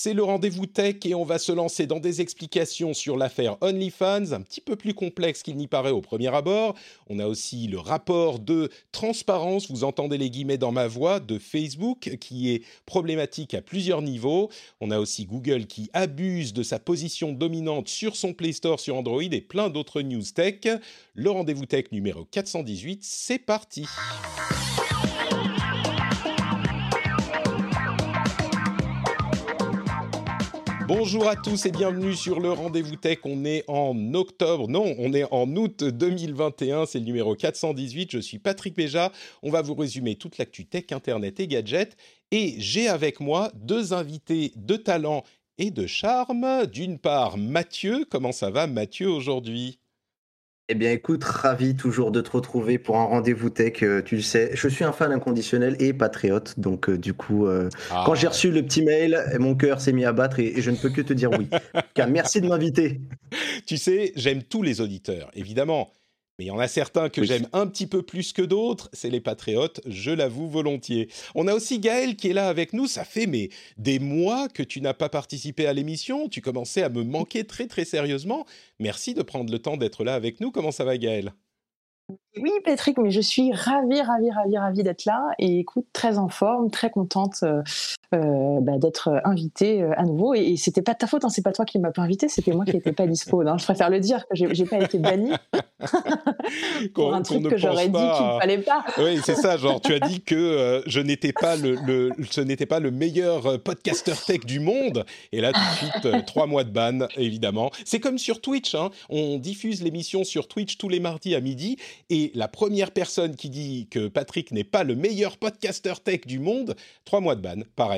C'est le rendez-vous tech et on va se lancer dans des explications sur l'affaire OnlyFans, un petit peu plus complexe qu'il n'y paraît au premier abord. On a aussi le rapport de transparence, vous entendez les guillemets dans ma voix, de Facebook qui est problématique à plusieurs niveaux. On a aussi Google qui abuse de sa position dominante sur son Play Store sur Android et plein d'autres news tech. Le rendez-vous tech numéro 418, c'est parti. Bonjour à tous et bienvenue sur le Rendez-vous Tech. On est en octobre, non, on est en août 2021, c'est le numéro 418. Je suis Patrick Béja. On va vous résumer toute l'actu tech, internet et gadgets. Et j'ai avec moi deux invités de talent et de charme. D'une part, Mathieu. Comment ça va, Mathieu, aujourd'hui? Eh bien, écoute, ravi toujours de te retrouver pour un rendez-vous tech. euh, tu le sais, je suis un fan inconditionnel et patriote. Donc, euh, du coup, euh, Ah. quand j'ai reçu le petit mail, mon cœur s'est mis à battre et, et je ne peux que te dire oui. Car merci de m'inviter. Tu sais, j'aime tous les auditeurs, évidemment. Mais il y en a certains que Oui. j'aime un petit peu plus que d'autres, c'est les patriotes, je l'avoue volontiers. On a aussi Gaël qui est là avec nous, ça fait mais des mois que tu n'as pas participé à l'émission, tu commençais à me manquer très très sérieusement. Merci de prendre le temps d'être là avec nous, comment ça va Gaël? Oui, Patrick, mais je suis ravie, ravie, ravie, ravie d'être là et écoute, très en forme, très contente euh, euh, bah, d'être invitée euh, à nouveau. Et, et c'était pas de ta faute, hein, c'est pas toi qui m'as pas invité, c'était moi qui n'étais pas dispo. hein. Je préfère le dire que j'ai pas été bannie pour un truc que j'aurais dit qu'il ne fallait pas. Oui, c'est ça, genre tu as dit que euh, je n'étais pas le, le- ce n'était pas le meilleur euh, podcasteur tech du monde et là tout de suite euh, trois mois de ban évidemment. C'est comme sur Twitch hein. on diffuse l'émission sur Twitch tous les mardis à midi et la première personne qui dit que Patrick n'est pas le meilleur podcasteur tech du monde, trois mois de ban, pareil.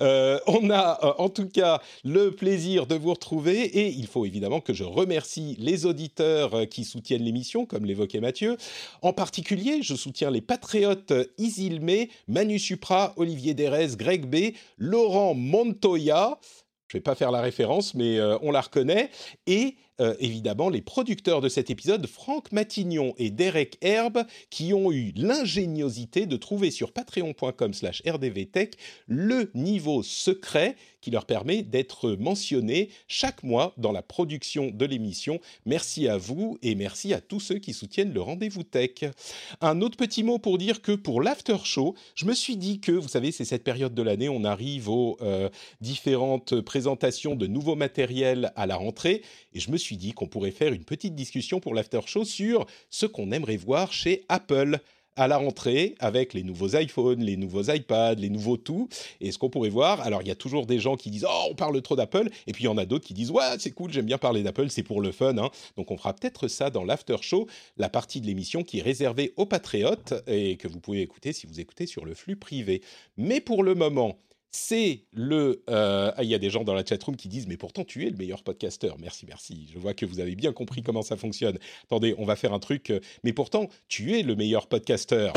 Euh, on a euh, en tout cas le plaisir de vous retrouver et il faut évidemment que je remercie les auditeurs euh, qui soutiennent l'émission comme l'évoquait Mathieu. En particulier, je soutiens les patriotes Isilmé, Manu Supra, Olivier Derez, Greg B, Laurent Montoya. Je vais pas faire la référence, mais on la reconnaît. Et euh, évidemment, les producteurs de cet épisode, Franck Matignon et Derek Herbe, qui ont eu l'ingéniosité de trouver sur patreon.com slash rdvtech le niveau secret qui leur permet d'être mentionnés chaque mois dans la production de l'émission. Merci à vous et merci à tous ceux qui soutiennent le rendez-vous tech. Un autre petit mot pour dire que pour l'after show, je me suis dit que, vous savez, c'est cette période de l'année, on arrive aux euh, différentes présentations de nouveaux matériels à la rentrée, et je me suis dit qu'on pourrait faire une petite discussion pour l'after show sur ce qu'on aimerait voir chez Apple à la rentrée avec les nouveaux iPhones, les nouveaux iPads, les nouveaux tout. Et ce qu'on pourrait voir, alors il y a toujours des gens qui disent oh on parle trop d'Apple, et puis il y en a d'autres qui disent ouais c'est cool, j'aime bien parler d'Apple, c'est pour le fun. hein. Donc on fera peut-être ça dans l'after show, la partie de l'émission qui est réservée aux patriotes et que vous pouvez écouter si vous écoutez sur le flux privé. Mais pour le moment. C'est le. ah, il y a des gens dans la chatroom qui disent Mais pourtant, tu es le meilleur podcasteur. Merci, merci. Je vois que vous avez bien compris comment ça fonctionne. Attendez, on va faire un truc. euh, Mais pourtant, tu es le meilleur podcasteur.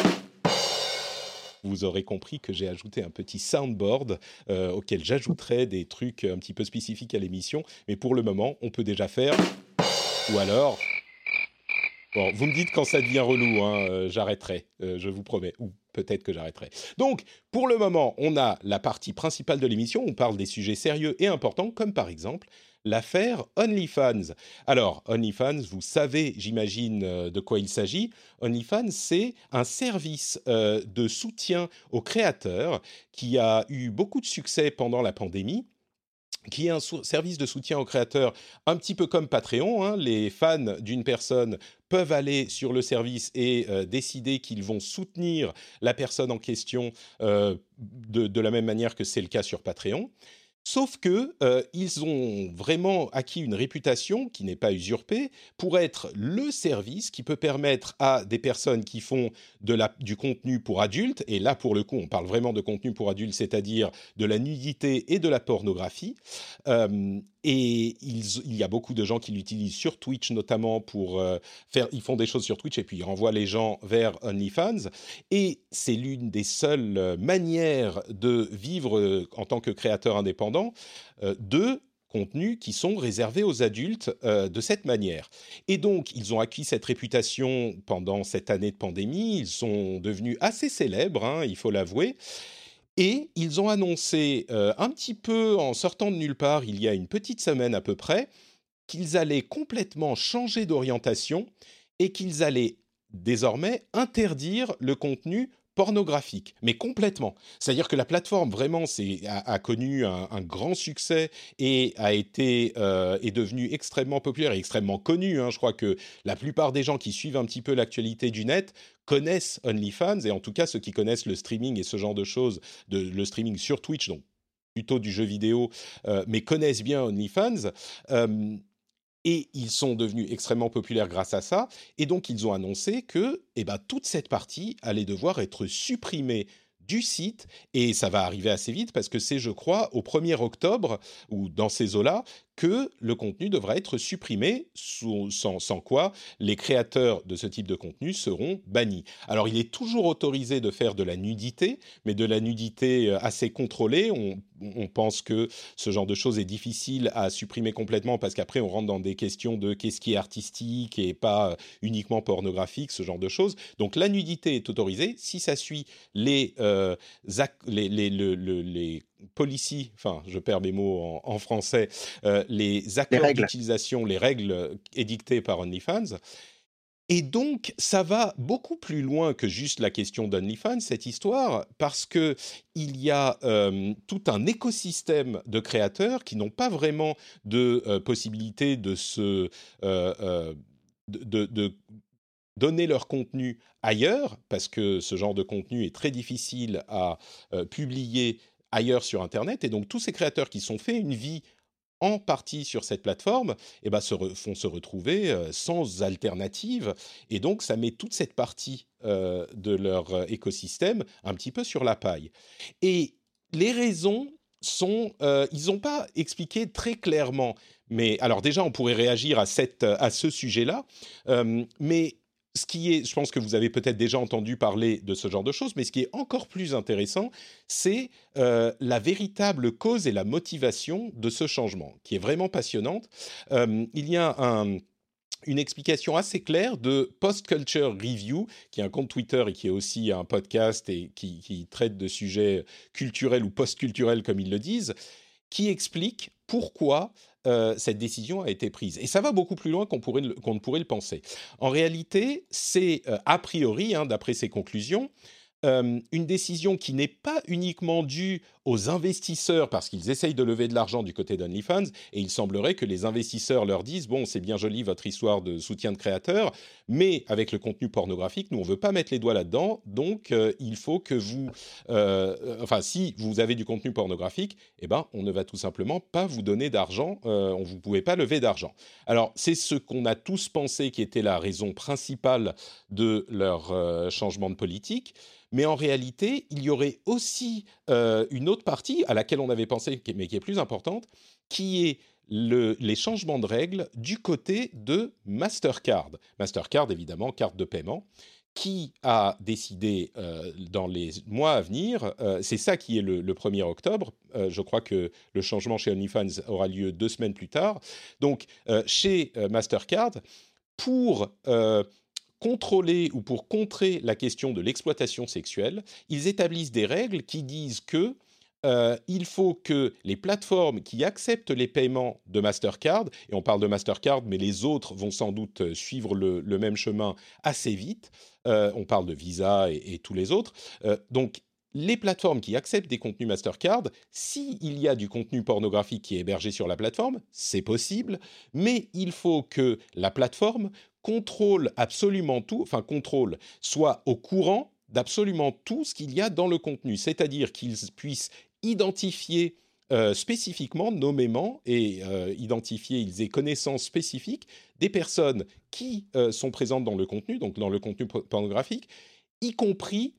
Vous aurez compris que j'ai ajouté un petit soundboard euh, auquel j'ajouterai des trucs un petit peu spécifiques à l'émission. Mais pour le moment, on peut déjà faire. Ou alors. Bon, vous me dites quand ça devient relou, hein, j'arrêterai, je vous promets. Ou peut-être que j'arrêterai. Donc, pour le moment, on a la partie principale de l'émission, on parle des sujets sérieux et importants, comme par exemple l'affaire OnlyFans. Alors, OnlyFans, vous savez, j'imagine, euh, de quoi il s'agit. OnlyFans, c'est un service euh, de soutien aux créateurs qui a eu beaucoup de succès pendant la pandémie qui est un service de soutien aux créateurs un petit peu comme Patreon. hein. Les fans d'une personne peuvent aller sur le service et euh, décider qu'ils vont soutenir la personne en question euh, de la même manière que c'est le cas sur Patreon. Sauf que euh, ils ont vraiment acquis une réputation qui n'est pas usurpée pour être le service qui peut permettre à des personnes qui font du contenu pour adultes, et là pour le coup on parle vraiment de contenu pour adultes, c'est-à-dire de la nudité et de la pornographie, euh, et il y a beaucoup de gens qui l'utilisent sur Twitch notamment pour euh, faire. Ils font des choses sur Twitch et puis ils renvoient les gens vers OnlyFans. Et c'est l'une des seules euh, manières de vivre euh, en tant que créateur indépendant de contenus qui sont réservés aux adultes de cette manière. Et donc, ils ont acquis cette réputation pendant cette année de pandémie. Ils sont devenus assez célèbres, hein, il faut l'avouer. Et ils ont annoncé euh, un petit peu en sortant de nulle part, il y a une petite semaine à peu près, qu'ils allaient complètement changer d'orientation et qu'ils allaient désormais interdire le contenu pornographique, mais complètement. C'est-à-dire que la plateforme vraiment a, connu un, grand succès et a été euh, est devenue extrêmement populaire et extrêmement connue. Hein. Je crois que la plupart des gens qui suivent un petit peu l'actualité du net connaissent OnlyFans et en tout cas ceux qui connaissent le streaming et ce genre de choses, de, le streaming sur Twitch, donc plutôt du jeu vidéo, euh, mais connaissent bien OnlyFans. Euh, et ils sont devenus extrêmement populaires grâce à ça. Et donc, ils ont annoncé que eh ben, toute cette partie allait devoir être supprimée du site et ça va arriver assez vite parce que c'est, je crois, au 1er octobre ou dans ces eaux-là que le contenu devra être supprimé, sans, quoi les créateurs de ce type de contenu seront bannis. Alors il est toujours autorisé de faire de la nudité, mais de la nudité euh, assez contrôlée. On, pense que ce genre de choses est difficile à supprimer complètement parce qu'après on rentre dans des questions de qu'est-ce qui est artistique et pas uniquement pornographique, ce genre de choses. Donc la nudité est autorisée si ça suit les, euh, les policy, enfin je perds mes mots en, français, euh, les accords d'utilisation, les règles édictées par OnlyFans. Et donc, ça va beaucoup plus loin que juste la question d'OnlyFans, cette histoire, parce que il y a euh, tout un écosystème de créateurs qui n'ont pas vraiment de euh, possibilité de se de, donner leur contenu ailleurs, parce que ce genre de contenu est très difficile à publier ailleurs sur Internet. Et donc tous ces créateurs qui sont fait une vie en partie sur cette plateforme, eh ben, se font se retrouver euh, sans alternative. Et donc, ça met toute cette partie euh, de leur euh, écosystème un petit peu sur la paille. Et les raisons sont, ils n'ont pas expliqué très clairement. Mais alors déjà, on pourrait réagir à, cette, à ce sujet-là. mais ce qui est, je pense que vous avez peut-être déjà entendu parler de ce genre de choses, mais ce qui est encore plus intéressant, c'est euh, la véritable cause et la motivation de ce changement, qui est vraiment passionnante. Euh, il y a une explication assez claire de Post Culture Review, qui est un compte Twitter et qui est aussi un podcast et qui, qui traite de sujets culturels ou post-culturels, comme ils le disent, qui explique pourquoi euh, cette décision a été prise. Et ça va beaucoup plus loin qu'on ne pourrait le penser. En réalité, c'est euh, a priori, hein, d'après ces conclusions, euh, une décision qui n'est pas uniquement due aux investisseurs parce qu'ils essayent de lever de l'argent du côté d'OnlyFans et il semblerait que les investisseurs leur disent bon c'est bien joli votre histoire de soutien de créateurs mais avec le contenu pornographique nous on veut pas mettre les doigts là-dedans donc euh, il faut que vous euh, enfin si vous avez du contenu pornographique eh ben on ne va tout simplement pas vous donner d'argent on vous pouvez pas lever d'argent. Alors c'est ce qu'on a tous pensé qui était la raison principale de leur changement de politique mais en réalité, il y aurait aussi euh, une autre partie à laquelle on avait pensé, mais qui est plus importante, qui est les changements de règles du côté de Mastercard. Mastercard, évidemment, carte de paiement, qui a décidé euh, dans les mois à venir, euh, c'est ça qui est le, le 1er octobre, je crois que le changement chez OnlyFans aura lieu deux semaines plus tard, donc chez Mastercard, pour contrôler ou pour contrer la question de l'exploitation sexuelle, ils établissent des règles qui disent que euh, il faut que les plateformes qui acceptent les paiements de Mastercard, et on parle de Mastercard, mais les autres vont sans doute euh, suivre le, même chemin assez vite, euh, on parle de Visa et, tous les autres, donc les plateformes qui acceptent des contenus Mastercard, s'il y a du contenu pornographique qui est hébergé sur la plateforme, c'est possible, mais il faut que la plateforme contrôle absolument tout, enfin contrôle, soit au courant d'absolument tout ce qu'il y a dans le contenu, c'est-à-dire qu'ils puissent identifier euh, spécifiquement, nommément et euh, identifier, ils aient connaissance spécifique des personnes qui euh, sont présentes dans le contenu, donc dans le contenu pornographique, y compris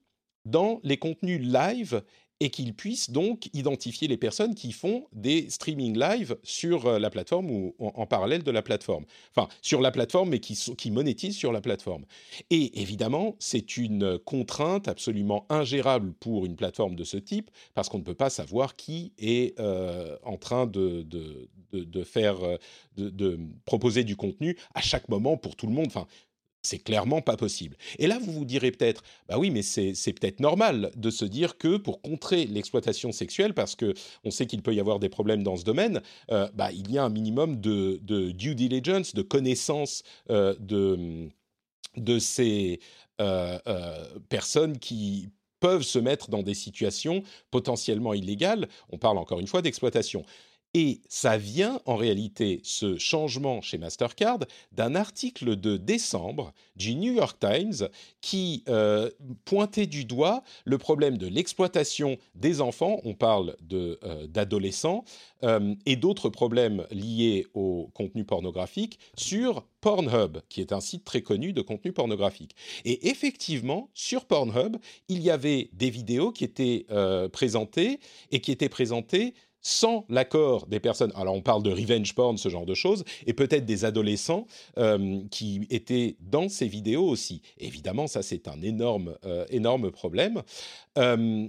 dans les contenus live et qu'ils puissent donc identifier les personnes qui font des streaming live sur euh, la plateforme ou en, parallèle de la plateforme. Enfin, sur la plateforme, mais qui, qui monétisent sur la plateforme. Et évidemment, c'est une contrainte absolument ingérable pour une plateforme de ce type, parce qu'on ne peut pas savoir qui est euh, en train de, de, de, faire, euh, de, de, proposer du contenu à chaque moment pour tout le monde. Enfin, c'est clairement pas possible. Et là, vous vous direz peut-être, bah oui, mais c'est peut-être normal de se dire que pour contrer l'exploitation sexuelle, parce que on sait qu'il peut y avoir des problèmes dans ce domaine, euh, bah, il y a un minimum de, due diligence, de connaissance euh, de, ces euh, personnes qui peuvent se mettre dans des situations potentiellement illégales. On parle encore une fois d'exploitation. Et ça vient en réalité, ce changement chez Mastercard, d'un article de décembre du New York Times qui euh, pointait du doigt le problème de l'exploitation des enfants, on parle euh, d'adolescents, euh, et d'autres problèmes liés au contenu pornographique sur Pornhub, qui est un site très connu de contenu pornographique. Et effectivement, sur Pornhub, il y avait des vidéos qui étaient présentées et qui étaient présentées sans l'accord des personnes, alors on parle de revenge porn, ce genre de choses, et peut-être des adolescents euh, qui étaient dans ces vidéos aussi. Évidemment, ça c'est un énorme, euh, énorme problème. Euh,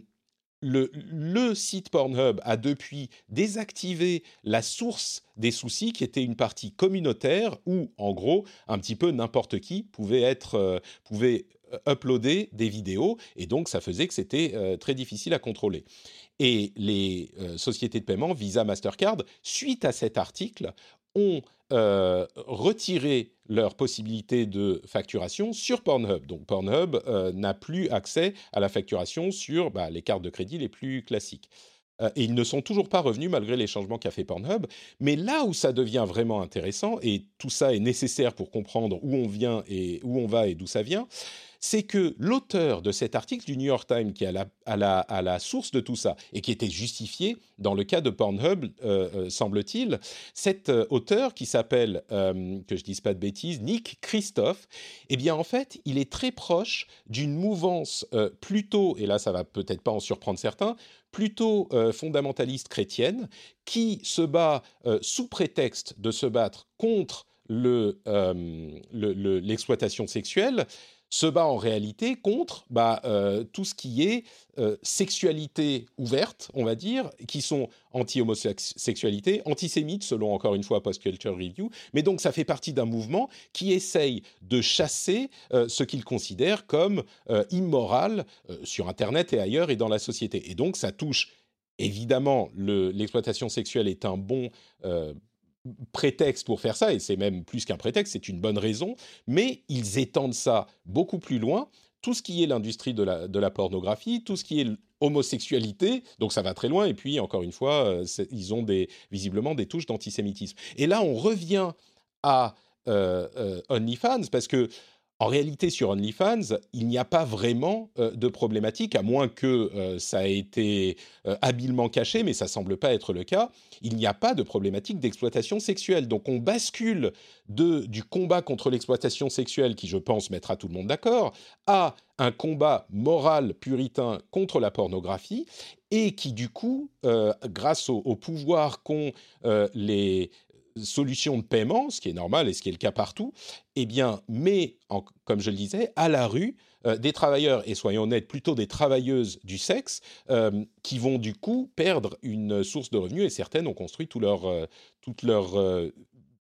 le, le, site Pornhub a depuis désactivé la source des soucis qui était une partie communautaire où, en gros, un petit peu n'importe qui pouvait être, pouvait uploader des vidéos et donc ça faisait que c'était très difficile à contrôler. Et les euh, sociétés de paiement, Visa, Mastercard, suite à cet article, ont euh, retiré leur possibilité de facturation sur Pornhub. Donc Pornhub euh, n'a plus accès à la facturation sur bah, les cartes de crédit les plus classiques. et ils ne sont toujours pas revenus malgré les changements qu'a fait Pornhub. Mais là où ça devient vraiment intéressant, et tout ça est nécessaire pour comprendre où on vient et où on va et d'où ça vient, c'est que l'auteur de cet article du New York Times, qui est à la, source de tout ça, et qui était justifié dans le cas de Pornhub, euh, euh, semble-t-il, cet euh, auteur qui s'appelle, que je dise pas de bêtises, Nick Christophe, eh bien en fait, il est très proche d'une mouvance plutôt, et là ça va peut-être pas en surprendre certains, plutôt fondamentaliste chrétienne, qui se bat sous prétexte de se battre contre l'exploitation sexuelle, se bat en réalité contre bah, euh, tout ce qui est euh, sexualité ouverte, on va dire, qui sont anti-homosexualité, antisémites, selon encore une fois Post Culture Review. Mais donc ça fait partie d'un mouvement qui essaye de chasser euh, ce qu'il considère comme immoral sur Internet et ailleurs et dans la société. Et donc ça touche évidemment l'exploitation sexuelle est un bon prétexte pour faire ça, et c'est même plus qu'un prétexte, c'est une bonne raison, mais ils étendent ça beaucoup plus loin. Tout ce qui est l'industrie de la, de la pornographie, tout ce qui est homosexualité, donc ça va très loin, et puis encore une fois, euh, ils ont des, visiblement des touches d'antisémitisme. Et là, on revient à euh, euh, OnlyFans, parce que en réalité, sur OnlyFans, il n'y a pas vraiment euh, de problématique, à moins que euh, ça ait été euh, habilement caché, mais ça semble pas être le cas. Il n'y a pas de problématique d'exploitation sexuelle. Donc on bascule du combat contre l'exploitation sexuelle, qui je pense mettra tout le monde d'accord, à un combat moral puritain contre la pornographie, et qui du coup, grâce au pouvoir qu'ont les solution de paiement, ce qui est normal et ce qui est le cas partout, eh bien, met, comme je le disais, à la rue euh, des travailleurs, et soyons honnêtes, plutôt des travailleuses du sexe, euh, qui vont du coup perdre une source de revenus, et certaines ont construit tout leur, euh, leur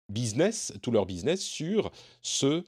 business, tout leur business sur ce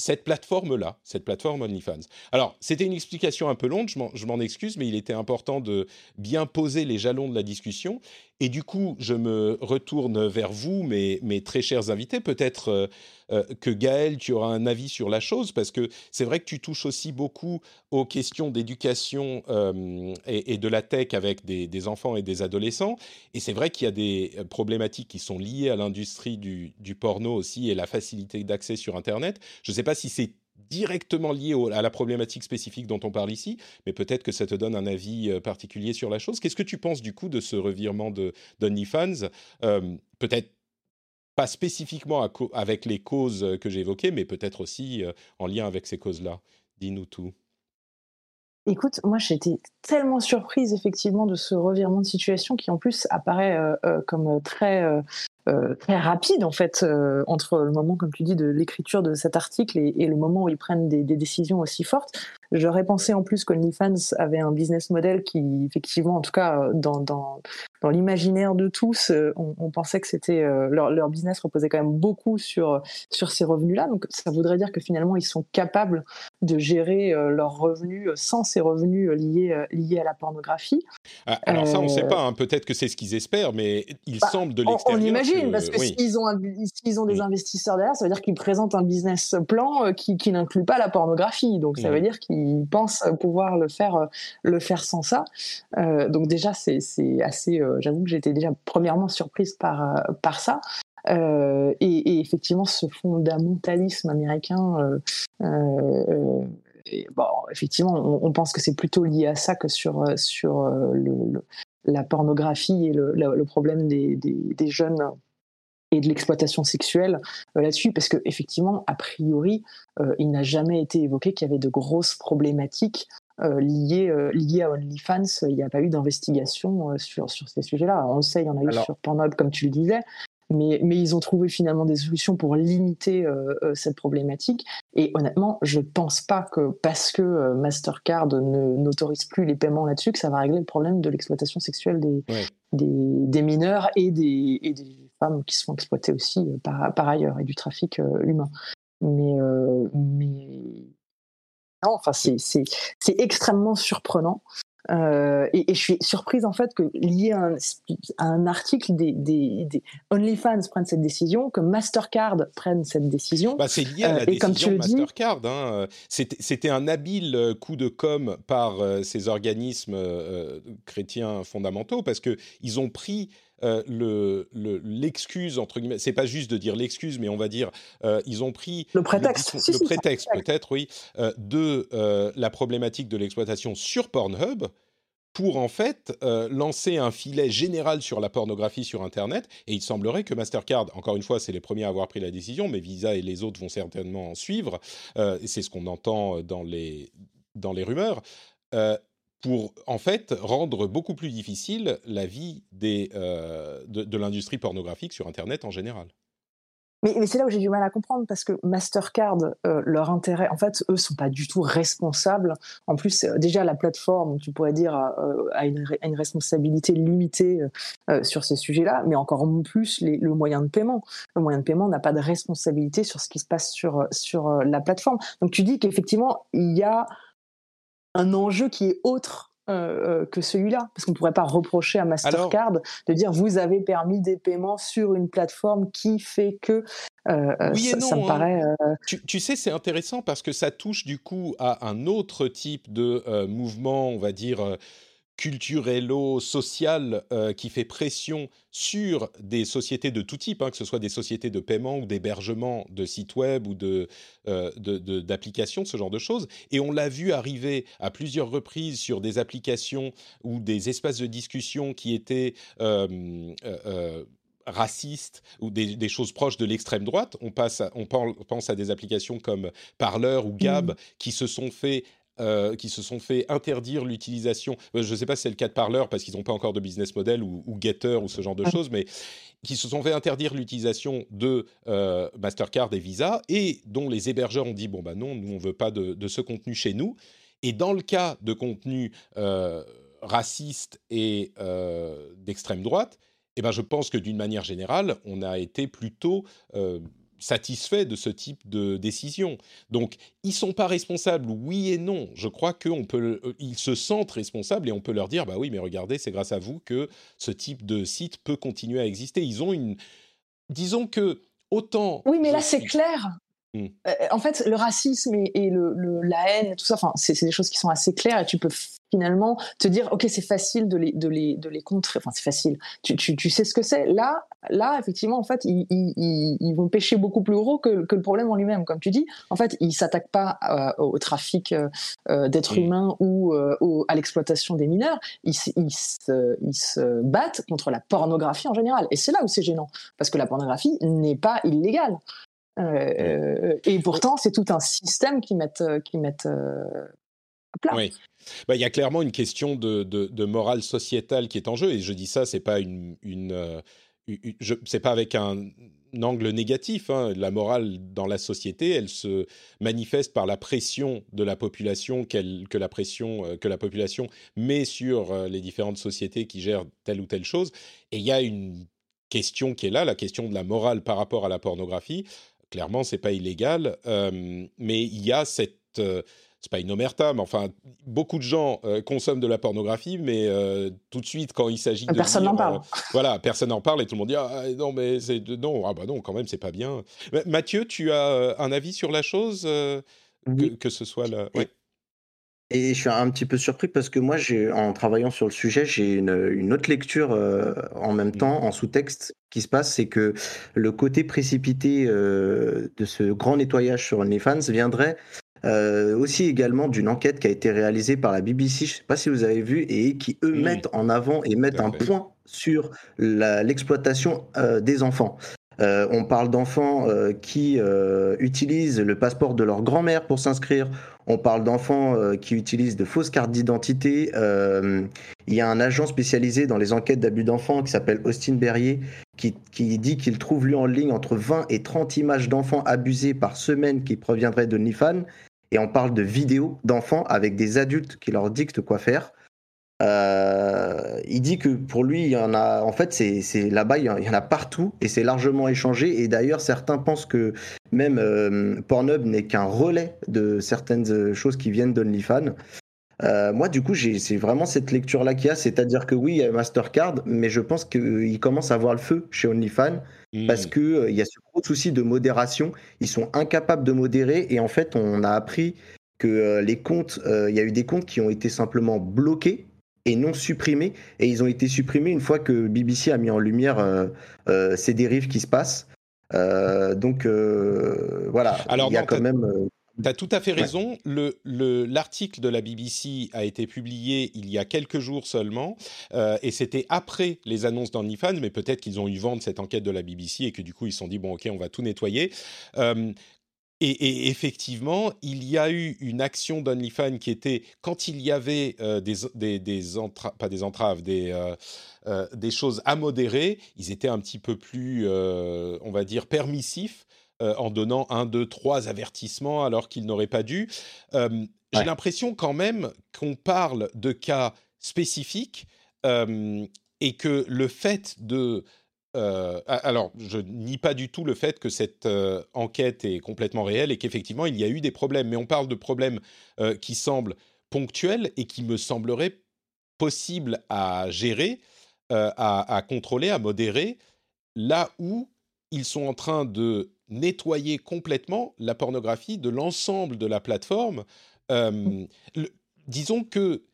cette plateforme-là, cette plateforme OnlyFans. Alors, c'était une explication un peu longue, je m'en excuse, mais il était important de bien poser les jalons de la discussion. Et du coup, je me retourne vers vous, mes, très chers invités. Peut-être euh, euh, que Gaël, tu auras un avis sur la chose, parce que c'est vrai que tu touches aussi beaucoup aux questions d'éducation euh, et, de la tech avec des, enfants et des adolescents. Et c'est vrai qu'il y a des problématiques qui sont liées à l'industrie du, du, porno aussi et la facilité d'accès sur Internet. Je ne sais pas si c'est directement lié à la problématique spécifique dont on parle ici, mais peut-être que ça te donne un avis euh, particulier sur la chose. Qu'est-ce que tu penses du coup de ce revirement de d'OnlyFans euh, Peut-être pas spécifiquement avec les causes que j'ai évoquées, mais peut-être aussi euh, en lien avec ces causes-là? Dis-nous tout. Écoute, moi été tellement surprise effectivement de ce revirement de situation qui en plus apparaît comme très euh, très rapide en fait euh, entre le moment, comme tu dis, de l'écriture de cet article et, le moment où ils prennent des, décisions aussi fortes. J'aurais pensé en plus qu'OnlyFans avait un business model qui, effectivement, en tout cas, euh, dans, dans, dans l'imaginaire de tous, on, pensait que c'était leur, leur, business reposait quand même beaucoup sur sur ces revenus-là. Donc, ça voudrait dire que finalement, ils sont capables de gérer leurs revenus sans ces revenus liés liés à la pornographie. Ah, alors ça, on ne sait pas. Hein. Peut-être que c'est ce qu'ils espèrent, mais il bah, semble de l'extérieur parce que s'ils ont, ont des investisseurs derrière, ça veut dire qu'ils présentent un business plan euh, qui, qui n'inclut pas la pornographie. Donc ça veut dire qu'ils pensent pouvoir le faire, euh, le faire sans ça. Euh, donc déjà, c'est assez. J'avoue que j'étais déjà premièrement surprise par, par ça. et, effectivement, ce fondamentalisme américain. bon, effectivement, on, pense que c'est plutôt lié à ça que sur, sur le, la pornographie et le, le, problème des, des, des, jeunes et de l'exploitation sexuelle euh, là-dessus, parce que effectivement, a priori, euh, il n'a jamais été évoqué qu'il y avait de grosses problématiques euh, liées, liées à OnlyFans. Il n'y a pas eu d'investigation sur, sur ces sujets-là. On le sait, il y en a eu sur Pornhub, comme tu le disais, mais, mais, ils ont trouvé finalement des solutions pour limiter cette problématique. Et honnêtement, je ne pense pas que parce que Mastercard n'autorise plus les paiements là-dessus, que ça va régler le problème de l'exploitation sexuelle des, des, des, mineurs et des, et des femmes qui sont exploitées aussi euh, par, par ailleurs et du trafic euh, humain. Mais, euh, mais non, enfin, c'est extrêmement surprenant. Et, je suis surprise en fait que lié à un, article des, des, OnlyFans prennent cette décision, que Mastercard prenne cette décision. Bah, c'est lié à la décision Mastercard. Hein. C'était un habile coup de com par ces organismes chrétiens fondamentaux parce que ils ont pris euh, l'excuse entre guillemets, c'est pas juste de dire l'excuse, mais on va dire euh, ils ont pris le prétexte, le, prétexte peut-être, oui, euh, de la problématique de l'exploitation sur Pornhub pour en fait lancer un filet général sur la pornographie sur Internet. Et il semblerait que Mastercard, encore une fois, c'est les premiers à avoir pris la décision, mais Visa et les autres vont certainement en suivre. c'est ce qu'on entend dans les dans les rumeurs pour en fait rendre beaucoup plus difficile la vie euh, de, l'industrie pornographique sur Internet en général. Mais, c'est là où j'ai du mal à comprendre parce que Mastercard, euh, leur intérêt, en fait, eux sont pas du tout responsables. En plus, euh, déjà la plateforme, tu pourrais dire, a, une, responsabilité limitée sur ces sujets-là, mais encore plus le moyen de paiement. Le moyen de paiement n'a pas de responsabilité sur ce qui se passe sur la plateforme. Donc tu dis qu'effectivement il y a un enjeu qui est autre euh, euh, que celui-là Parce qu'on ne pourrait pas reprocher à Mastercard de dire vous avez permis des paiements sur une plateforme qui fait que. Euh, oui et non. me hein. paraît, tu, sais, c'est intéressant parce que ça touche du coup à un autre type de mouvement, on va dire culturello-social euh, qui fait pression sur des sociétés de tout type, hein, que ce soit des sociétés de paiement ou d'hébergement de sites web ou de, euh, d'applications, ce genre de choses. Et on l'a vu arriver à plusieurs reprises sur des applications ou des espaces de discussion qui étaient... Euh, racistes ou des, choses proches de l'extrême droite. On, passe on pense à des applications comme Parler ou Gab mmh. qui se sont fait euh, qui se sont fait interdire l'utilisation. Euh, je ne sais pas si c'est le cas de Parler parce qu'ils n'ont pas encore de business model ou, Getter ou ce genre de choses, mais qui se sont fait interdire l'utilisation de euh, Mastercard et Visa et dont les hébergeurs ont dit bon bah non, nous on veut pas de, ce contenu chez nous. Et dans le cas de contenu raciste et d'extrême droite, eh ben je pense que d'une manière générale, on a été plutôt satisfait de ce type de décision. Donc, ils sont pas responsables, oui et non. Je crois qu'ils peut, euh, ils se sentent responsables et on peut leur dire, bah oui, mais regardez, c'est grâce à vous que ce type de site peut continuer à exister. Ils ont une, disons que autant. Oui, mais là, c'est clair. Mm. en fait, le racisme et, le, la haine, tout ça, c'est des choses qui sont assez claires et tu peux finalement te dire, ok, c'est facile de les, de les, de les contrer. Enfin, c'est facile. Tu, tu, tu, sais ce que c'est. Là, là, effectivement, en fait, ils, ils, ils, vont pêcher beaucoup plus gros que, que le problème en lui-même, comme tu dis. En fait, ils s'attaquent pas euh, au trafic euh, euh, d'êtres humains ou à l'exploitation des mineurs. Ils, ils, se, ils se battent contre la pornographie en général. Et c'est là où c'est gênant, parce que la pornographie n'est pas illégale. Et pourtant, c'est tout un système qui met, qui met à plat. Oui. Bah, il y a clairement une question de, de, morale sociétale qui est en jeu, et je dis ça, c'est pas une, une, euh, c'est pas avec un, angle négatif. Hein. La morale dans la société, elle se manifeste par la pression de la population que la pression euh, que la population met sur euh, les différentes sociétés qui gèrent telle ou telle chose. Et il y a une question qui est là, la question de la morale par rapport à la pornographie. Clairement, c'est pas illégal, mais il y a cette c'est pas une omerta, mais enfin, beaucoup de gens euh, consomment de la pornographie, mais euh, tout de suite, quand il s'agit de. Personne n'en parle. Euh, voilà, personne n'en parle et tout le monde dit ah, non, mais c'est non, ah bah non, quand même, c'est pas bien. Mathieu, tu as un avis sur la chose que, ce soit là. Et je suis un petit peu surpris parce que moi, en travaillant sur le sujet, j'ai une, autre lecture en même temps, en sous-texte, qui se passe, c'est que le côté précipité de ce grand nettoyage sur OnlyFans viendrait euh, aussi également d'une enquête qui a été réalisée par la BBC, je ne sais pas si vous avez vu, et qui eux mettent en avant et mettent un point sur l'exploitation euh, des enfants. Euh, on parle d'enfants qui utilisent le passeport de leur grand-mère pour s'inscrire. On parle d'enfants qui utilisent de fausses cartes d'identité. Il y a un agent spécialisé dans les enquêtes d'abus d'enfants qui s'appelle Austin Berrier qui, qui dit qu'il trouve lui en ligne entre 20 et 30 images d'enfants abusés par semaine qui proviendraient de Nifan et on parle de vidéos d'enfants avec des adultes qui leur dictent quoi faire. Euh, il dit que pour lui, il y en a, en fait, c'est là-bas, il y en a partout et c'est largement échangé. Et d'ailleurs, certains pensent que même euh, Pornhub n'est qu'un relais de certaines choses qui viennent d'OnlyFans. Euh, moi, du coup, c'est vraiment cette lecture-là qu'il y a, c'est-à-dire que oui, il y a Mastercard, mais je pense qu'il commence à voir le feu chez OnlyFans parce mmh. qu'il euh, il y a ce gros souci de modération. Ils sont incapables de modérer et en fait, on a appris que euh, les comptes, il y a eu des comptes qui ont été simplement bloqués et non supprimés et ils ont été supprimés une fois que BBC a mis en lumière ces dérives qui se passent. donc voilà, Alors, il y a quand même. Tu as tout à fait raison. L'article de la BBC a été publié il y a quelques jours seulement, euh, et c'était après les annonces d'OnlyFans, mais peut-être qu'ils ont eu vent de cette enquête de la BBC et que du coup ils se sont dit, bon ok, on va tout nettoyer. Euh, et, effectivement, il y a eu une action d'OnlyFans qui était quand il y avait euh, des, des, des pas des entraves, des, des choses à modérer, ils étaient un petit peu plus, on va dire, permissifs euh, en donnant un, deux, trois avertissements alors qu'il n'aurait pas dû. Euh, j'ai l'impression quand même qu'on parle de cas spécifiques euh, et que le fait de... alors, je nie pas du tout le fait que cette enquête est complètement réelle et qu'effectivement, il y a eu des problèmes, mais on parle de problèmes qui semblent ponctuels et qui me sembleraient possibles à gérer, à, contrôler, à modérer, là où ils sont en train de nettoyer complètement la pornographie de l'ensemble de la plateforme. Euh, disons que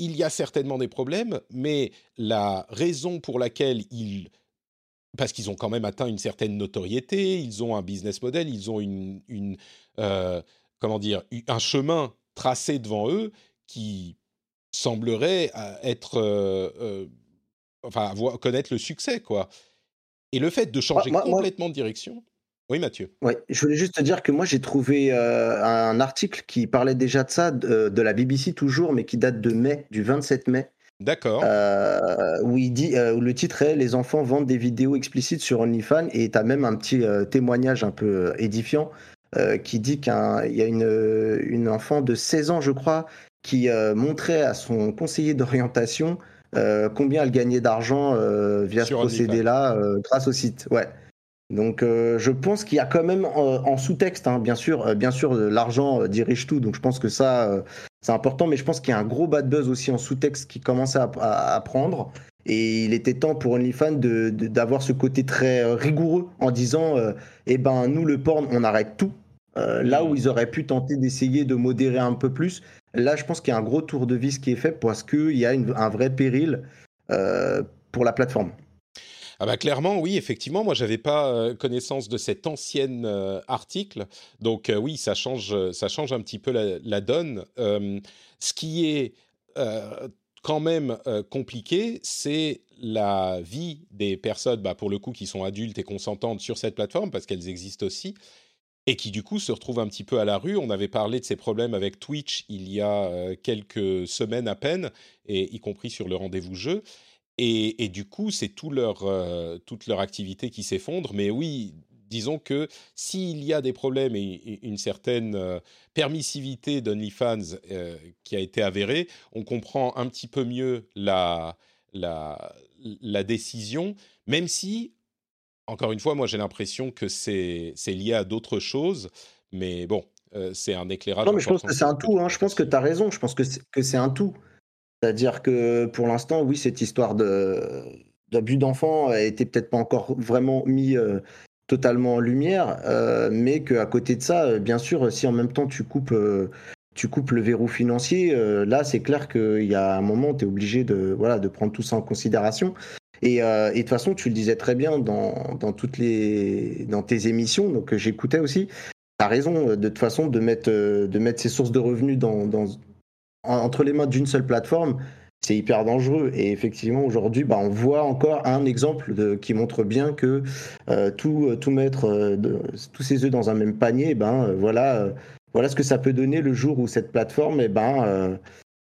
il y a certainement des problèmes, mais la raison pour laquelle ils parce qu'ils ont quand même atteint une certaine notoriété, ils ont un business model, ils ont une, une euh, comment dire, un chemin tracé devant eux qui semblerait euh, être, enfin, connaître le succès, quoi. Et le fait de changer complètement de direction. Oui, Mathieu. Oui, je voulais juste te dire que moi j'ai trouvé euh, un article qui parlait déjà de ça, de, la BBC toujours, mais qui date de mai, du 27 mai. D'accord. Euh, où il dit, euh, où le titre est Les enfants vendent des vidéos explicites sur OnlyFans et tu as même un petit témoignage un peu édifiant qui dit qu'il y a une, une enfant de 16 ans, je crois, qui montrait à son conseiller d'orientation combien elle gagnait d'argent via ce procédé-là grâce au site. Ouais. Donc euh, je pense qu'il y a quand même euh, en sous-texte, hein, bien sûr, euh, bien sûr, l'argent dirige tout, donc je pense que ça c'est important, mais je pense qu'il y a un gros bad buzz aussi en sous-texte qui commençait à, prendre. Et il était temps pour OnlyFans d'avoir de, ce côté très rigoureux en disant, eh ben nous le porn, on arrête tout. là où ils auraient pu tenter d'essayer de modérer un peu plus, là, je pense qu'il y a un gros tour de vis qui est fait parce qu'il y a un vrai péril pour la plateforme. Ah bah clairement, oui, effectivement, moi j'avais pas euh, connaissance de cet ancien euh, article, donc euh, oui, ça change, ça change un petit peu la, donne. ce qui est quand même compliqué, c'est la vie des personnes, bah, pour le coup, qui sont adultes et consentantes sur cette plateforme, parce qu'elles existent aussi, et qui du coup se retrouvent un petit peu à la rue. On avait parlé de ces problèmes avec Twitch il y a quelques semaines à peine, et y compris sur le rendez-vous jeu. Et, du coup, c'est tout leur, euh, toute leur activité qui s'effondre. Mais oui, disons que s'il y a des problèmes et une certaine euh, permissivité d'OnlyFans euh, qui a été avérée, on comprend un petit peu mieux la, la, la décision, même si, encore une fois, moi j'ai l'impression que c'est lié à d'autres choses. Mais bon, c'est un éclairage. Non, mais je pense que c'est un tout. Hein. Je pense que tu as raison. Je pense que c'est un tout. C'est-à-dire que pour l'instant, oui, cette histoire d'abus d'enfants a peut-être pas encore vraiment mis euh, totalement en lumière, euh, mais qu'à côté de ça, euh, bien sûr, si en même temps tu coupes, tu coupes le verrou financier, là, c'est clair qu'il y a un moment, tu es obligé de, voilà, de prendre tout ça en considération. Et, de toute façon, tu le disais très bien dans, dans toutes les, dans tes émissions, donc j'écoutais aussi. Tu as raison, de toute façon, de mettre, de mettre ces sources de revenus dans, entre les mains d'une seule plateforme, c'est hyper dangereux. Et effectivement, aujourd'hui, bah, on voit encore un exemple de, qui montre bien que euh, tout, tout mettre euh, tous ses œufs dans un même panier, ben, euh, voilà, voilà ce que ça peut donner le jour où cette plateforme eh ben,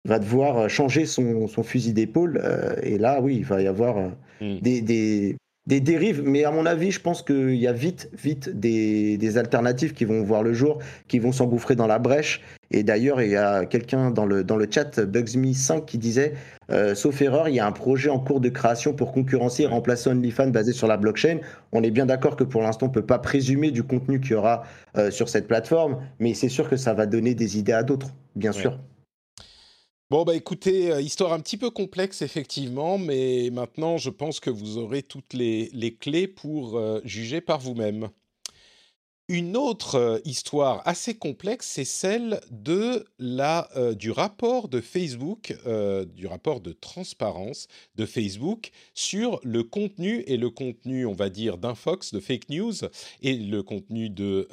va devoir changer son, son fusil d'épaule. et là, oui, il va y avoir mm. des, des, des dérives, mais à mon avis, je pense qu'il y a vite, vite des, des, alternatives qui vont voir le jour, qui vont s'engouffrer dans la brèche. Et d'ailleurs, il y a quelqu'un dans le, dans le chat, Bugsme5, qui disait, euh, sauf erreur, il y a un projet en cours de création pour concurrencer et remplacer OnlyFans basé sur la blockchain. On est bien d'accord que pour l'instant, on ne peut pas présumer du contenu qu'il y aura euh, sur cette plateforme, mais c'est sûr que ça va donner des idées à d'autres, bien sûr. Bon, bah écoutez, euh, histoire un petit peu complexe, effectivement, mais maintenant, je pense que vous aurez toutes les, clés pour euh, juger par vous-même. Une autre euh, histoire assez complexe, c'est celle de la, du rapport de Facebook, du rapport de transparence de Facebook sur le contenu et le contenu, on va dire, d'infox, de fake news, et le contenu de,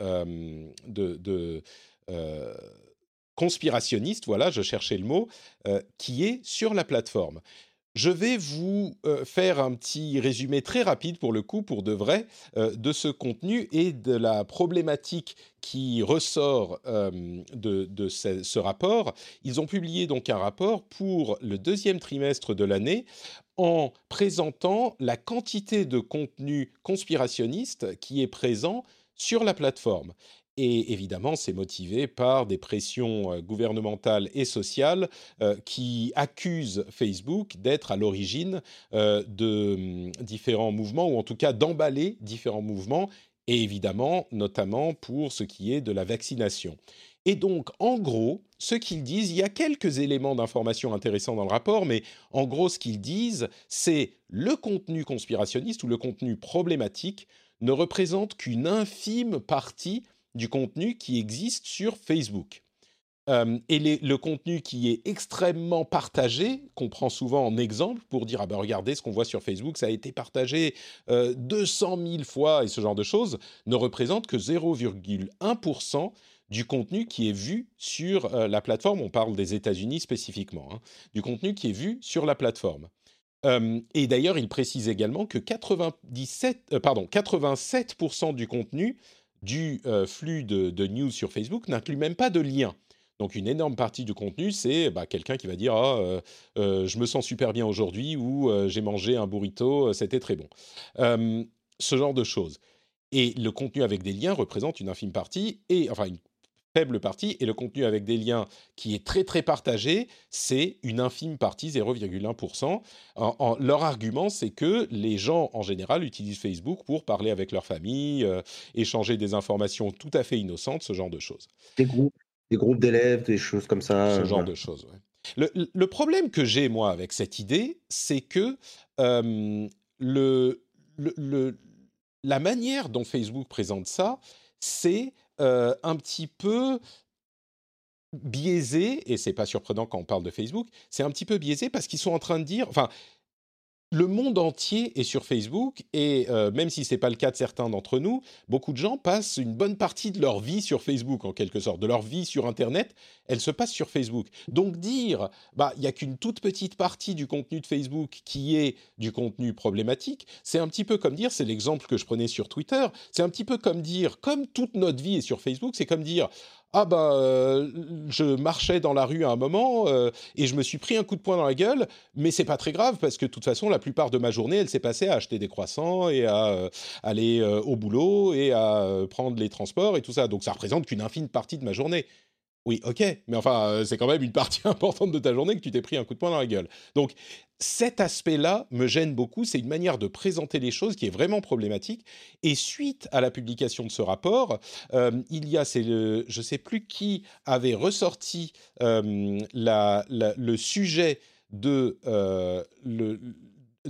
de conspirationniste, voilà, je cherchais le mot, euh, qui est sur la plateforme. Je vais vous euh, faire un petit résumé très rapide pour le coup, pour de vrai, euh, de ce contenu et de la problématique qui ressort de, ce, ce, rapport. Ils ont publié donc un rapport pour le deuxième trimestre de l'année en présentant la quantité de contenu conspirationniste qui est présent sur la plateforme. Et évidemment, c'est motivé par des pressions euh, gouvernementales et sociales euh, qui accusent Facebook d'être à l'origine euh, de hum, différents mouvements, ou en tout cas d'emballer différents mouvements, et évidemment, notamment pour ce qui est de la vaccination. Et donc, en gros, ce qu'ils disent, il y a quelques éléments d'information intéressants dans le rapport, mais en gros, ce qu'ils disent, c'est le contenu conspirationniste ou le contenu problématique ne représente qu'une infime partie du contenu qui existe sur Facebook. Euh, et le contenu qui est extrêmement partagé, qu'on prend souvent en exemple pour dire ah ben regardez ce qu'on voit sur Facebook, ça a été partagé 200 euh, 000 fois et ce genre de choses, ne représente que 0,1% du contenu qui est vu sur euh, la plateforme. On parle des États-Unis spécifiquement, hein, du contenu qui est vu sur la plateforme. et d'ailleurs, il précise également que 97, pardon, 87% du contenu du euh, flux de, news sur Facebook n'inclut même pas de lien. Donc une énorme partie du contenu, c'est bah, quelqu'un qui va dire ah, euh, euh, je me sens super bien aujourd'hui ou j'ai mangé un burrito, c'était très bon. ce genre de choses. Et le contenu avec des liens représente une infime partie, et enfin une faible partie, et le contenu avec des liens qui est très très partagé, c'est une infime partie, 0,1%. leur argument, c'est que les gens en général utilisent Facebook pour parler avec leur famille, euh, échanger des informations tout à fait innocentes, ce genre de choses. Des groupes, des groupes d'élèves, des choses comme ça. Ce genre de choses, le, le, problème que j'ai, moi, avec cette idée, c'est que euh, le, le, la manière dont Facebook présente ça, c'est un petit peu biaisé, et c'est pas surprenant quand on parle de Facebook, c'est un petit peu biaisé parce qu'ils sont en train de dire, enfin, le monde entier est sur Facebook et euh, même si ce n'est pas le cas de certains d'entre nous, beaucoup de gens passent une bonne partie de leur vie sur Facebook en quelque sorte, de leur vie sur Internet, elle se passe sur Facebook. Donc dire, bah il y a qu'une toute petite partie du contenu de Facebook qui est du contenu problématique, c'est un petit peu comme dire, c'est l'exemple que je prenais sur Twitter, c'est un petit peu comme dire, comme toute notre vie est sur Facebook, c'est comme dire ah ben, je marchais dans la rue à un moment euh, et je me suis pris un coup de poing dans la gueule, mais c'est pas très grave parce que de toute façon, la plupart de ma journée, elle s'est passée à acheter des croissants et à euh, aller au boulot et à prendre les transports et tout ça. Donc ça représente qu'une infime partie de ma journée. Oui, ok, mais enfin, euh, c'est quand même une partie importante de ta journée que tu t'es pris un coup de poing dans la gueule. Donc, cet aspect-là me gêne beaucoup. C'est une manière de présenter les choses qui est vraiment problématique. Et suite à la publication de ce rapport, euh, il y a, je ne sais plus qui avait ressorti euh, le sujet de le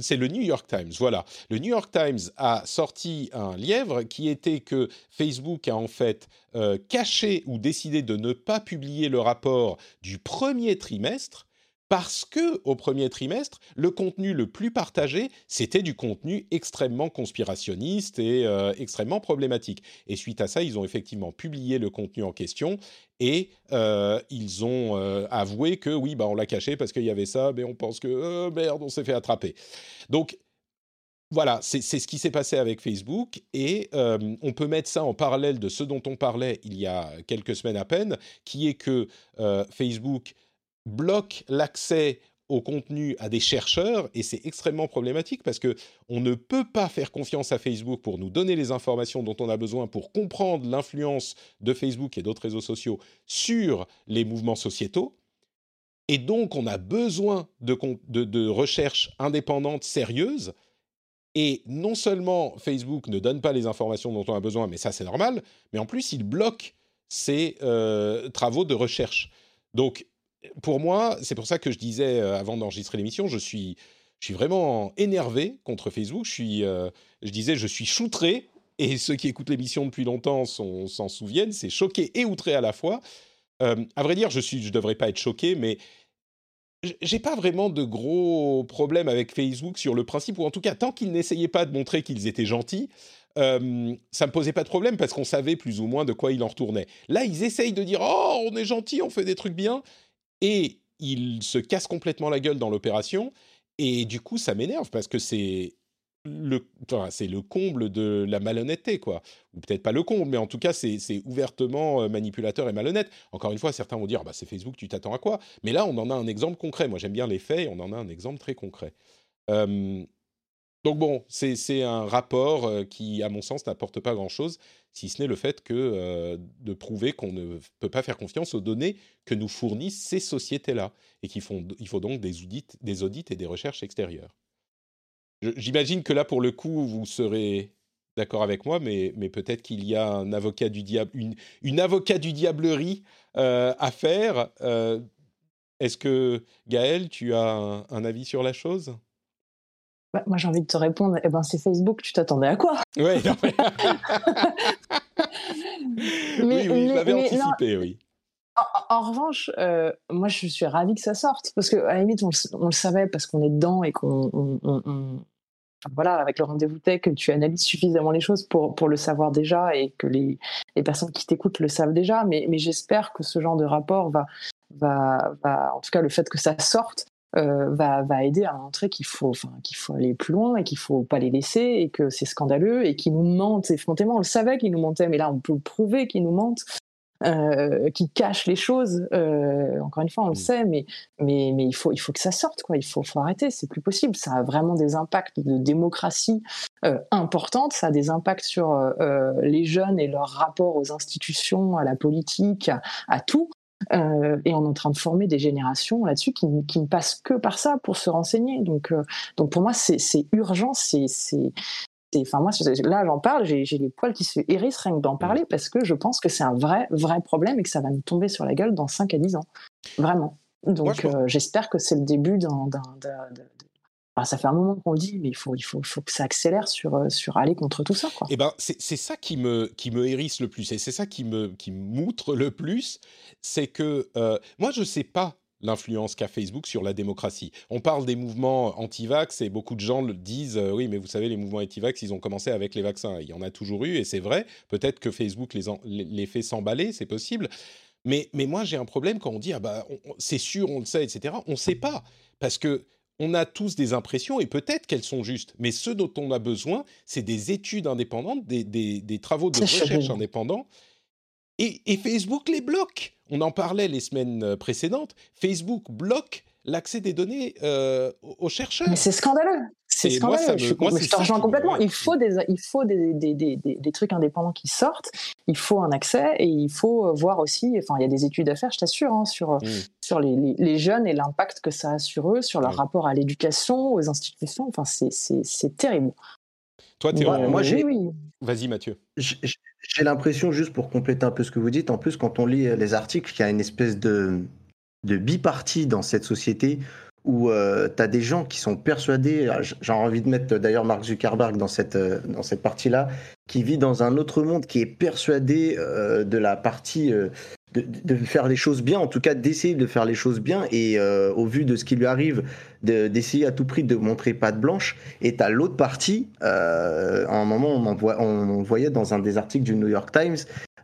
c'est le New York Times, voilà. Le New York Times a sorti un lièvre qui était que Facebook a en fait euh, caché ou décidé de ne pas publier le rapport du premier trimestre parce que au premier trimestre, le contenu le plus partagé, c'était du contenu extrêmement conspirationniste et euh, extrêmement problématique. Et suite à ça, ils ont effectivement publié le contenu en question et euh, ils ont euh, avoué que oui, bah on l'a caché parce qu'il y avait ça, mais on pense que merde, on s'est fait attraper. Donc voilà, c'est ce qui s'est passé avec Facebook et on peut mettre ça en parallèle de ce dont on parlait il y a quelques semaines à peine, qui est que Facebook bloque l'accès au contenu à des chercheurs et c'est extrêmement problématique parce que on ne peut pas faire confiance à Facebook pour nous donner les informations dont on a besoin pour comprendre l'influence de Facebook et d'autres réseaux sociaux sur les mouvements sociétaux. Et donc, on a besoin de, de, de recherches indépendantes, sérieuses. Et non seulement Facebook ne donne pas les informations dont on a besoin, mais ça c'est normal, mais en plus il bloque ces euh, travaux de recherche. Donc pour moi, c'est pour ça que je disais euh, avant d'enregistrer l'émission, je suis, je suis vraiment énervé contre Facebook. Je euh, disais, je suis choutré. Et ceux qui écoutent l'émission depuis longtemps s'en souviennent. C'est choqué et outré à la fois. Euh, à vrai dire, je je devrais pas être choqué, mais j'ai pas vraiment de gros problèmes avec Facebook sur le principe, ou en tout cas, tant qu'ils n'essayaient pas de montrer qu'ils étaient gentils, euh, ça me posait pas de problème parce qu'on savait plus ou moins de quoi il en retournait. Là, ils essayent de dire Oh, on est gentil, on fait des trucs bien et il se casse complètement la gueule dans l'opération. Et du coup, ça m'énerve parce que c'est le, c'est le comble de la malhonnêteté, quoi. Ou peut-être pas le comble, mais en tout cas, c'est ouvertement euh, manipulateur et malhonnête. Encore une fois, certains vont dire, bah, c'est Facebook, tu t'attends à quoi? Mais là, on en a un exemple concret. Moi, j'aime bien les faits, on en a un exemple très concret. Donc bon, c'est un rapport euh, qui, à mon sens, n'apporte pas grand-chose, si ce n'est le fait euh, de prouver qu'on ne peut pas faire confiance aux données que nous fournissent ces sociétés-là, et qu'il faut donc des audits, des audits et des recherches extérieures. J'imagine que là, pour le coup, vous serez d'accord avec moi, mais, peut-être qu'il y a un avocat du diable, une, une avocat du diablerie euh, à faire. Est-ce que Gaël, tu as un avis sur la chose? Bah, moi, j'ai envie de te répondre, eh ben, c'est Facebook, tu t'attendais à quoi? Oui, non, mais... oui, oui, je l'avais anticipé, oui. En, revanche, euh, moi, je suis ravie que ça sorte, parce qu'à la limite, on, le savait, parce qu'on est dedans et qu'on... voilà, avec le rendez-vous tech, tu analyses suffisamment les choses pour, pour le savoir déjà et que les, les personnes qui t'écoutent le savent déjà. Mais, mais j'espère que ce genre de rapport va, va, va, en tout cas, le fait que ça sorte, euh, va, va, aider à montrer qu'il faut, enfin, qu'il faut aller plus loin et qu'il faut pas les laisser et que c'est scandaleux et qu'ils nous mentent effrontément. On le savait qu'ils nous mentaient, mais là, on peut prouver qu'ils nous mentent. Euh, qui cachent les choses. Euh, encore une fois, on le mmh. sait, mais, mais, mais il, faut, il faut que ça sorte. Quoi. Il faut, faut arrêter, c'est plus possible. Ça a vraiment des impacts de démocratie euh, importantes. Ça a des impacts sur les jeunes et leur rapport aux institutions, à la politique, à tout. Euh, et on est en train de former des générations là-dessus qui, qui, ne passent que par ça pour se renseigner. Donc, euh, donc pour moi, c'est urgent. C'est, enfin moi, là, j'en parle, j'ai les poils qui se hérissent rien que d'en parler parce que je pense que c'est un vrai, vrai problème et que ça va nous tomber sur la gueule dans 5 à 10 ans. Vraiment. Donc, euh, j'espère que c'est le début d'un ça fait un moment qu'on le dit, mais il faut, il faut, faut que ça accélère sur, sur aller contre tout ça. Eh ben, c'est ça qui me, qui me hérisse le plus, et c'est ça qui me qui m'outre le plus, c'est que moi, je sais pas l'influence qu'a Facebook sur la démocratie. On parle des mouvements anti-vax et beaucoup de gens le disent euh, oui, mais vous savez, les mouvements anti-vax, ils ont commencé avec les vaccins. Il y en a toujours eu et c'est vrai. Peut-être que Facebook les, les fait s'emballer, c'est possible. Mais, mais moi, j'ai un problème quand on dit ah bah c'est sûr, on le sait, etc. On ne sait pas parce que on a tous des impressions et peut-être qu'elles sont justes. Mais ce dont on a besoin, c'est des études indépendantes, des, des travaux de recherche indépendants et, Facebook les bloque. On en parlait les semaines euh, précédentes. Facebook bloque l'accès des données euh, aux chercheurs. Mais c'est scandaleux. C'est scandaleux. je, te rejoins complètement. Il faut, des, il faut des, des, des, des, trucs indépendants qui sortent. Il faut un accès et il faut euh, voir aussi. Enfin, il y a des études à faire, je t'assure, hein, sur, mm. sur les, les, jeunes et l'impact que ça a sur eux, sur leur rapport à l'éducation, aux institutions. Enfin, c'est terrible. Toi, tu es moi, j'ai. Vas-y, Mathieu. J'ai l'impression, juste pour compléter un peu ce que vous dites, en plus, quand on lit les articles, qu'il y a une espèce de, de bipartie dans cette société où euh, tu as des gens qui sont persuadés, j'ai envie de mettre d'ailleurs Mark Zuckerberg dans cette, euh, dans cette partie-là, qui vit dans un autre monde, qui est persuadé euh, de la partie de, faire les choses bien, en tout cas d'essayer de faire les choses bien, et euh, au vu de ce qui lui arrive, d'essayer à tout prix de montrer patte blanche. Et à l'autre partie, euh, à un moment, on, en voyait dans un des articles du New York Times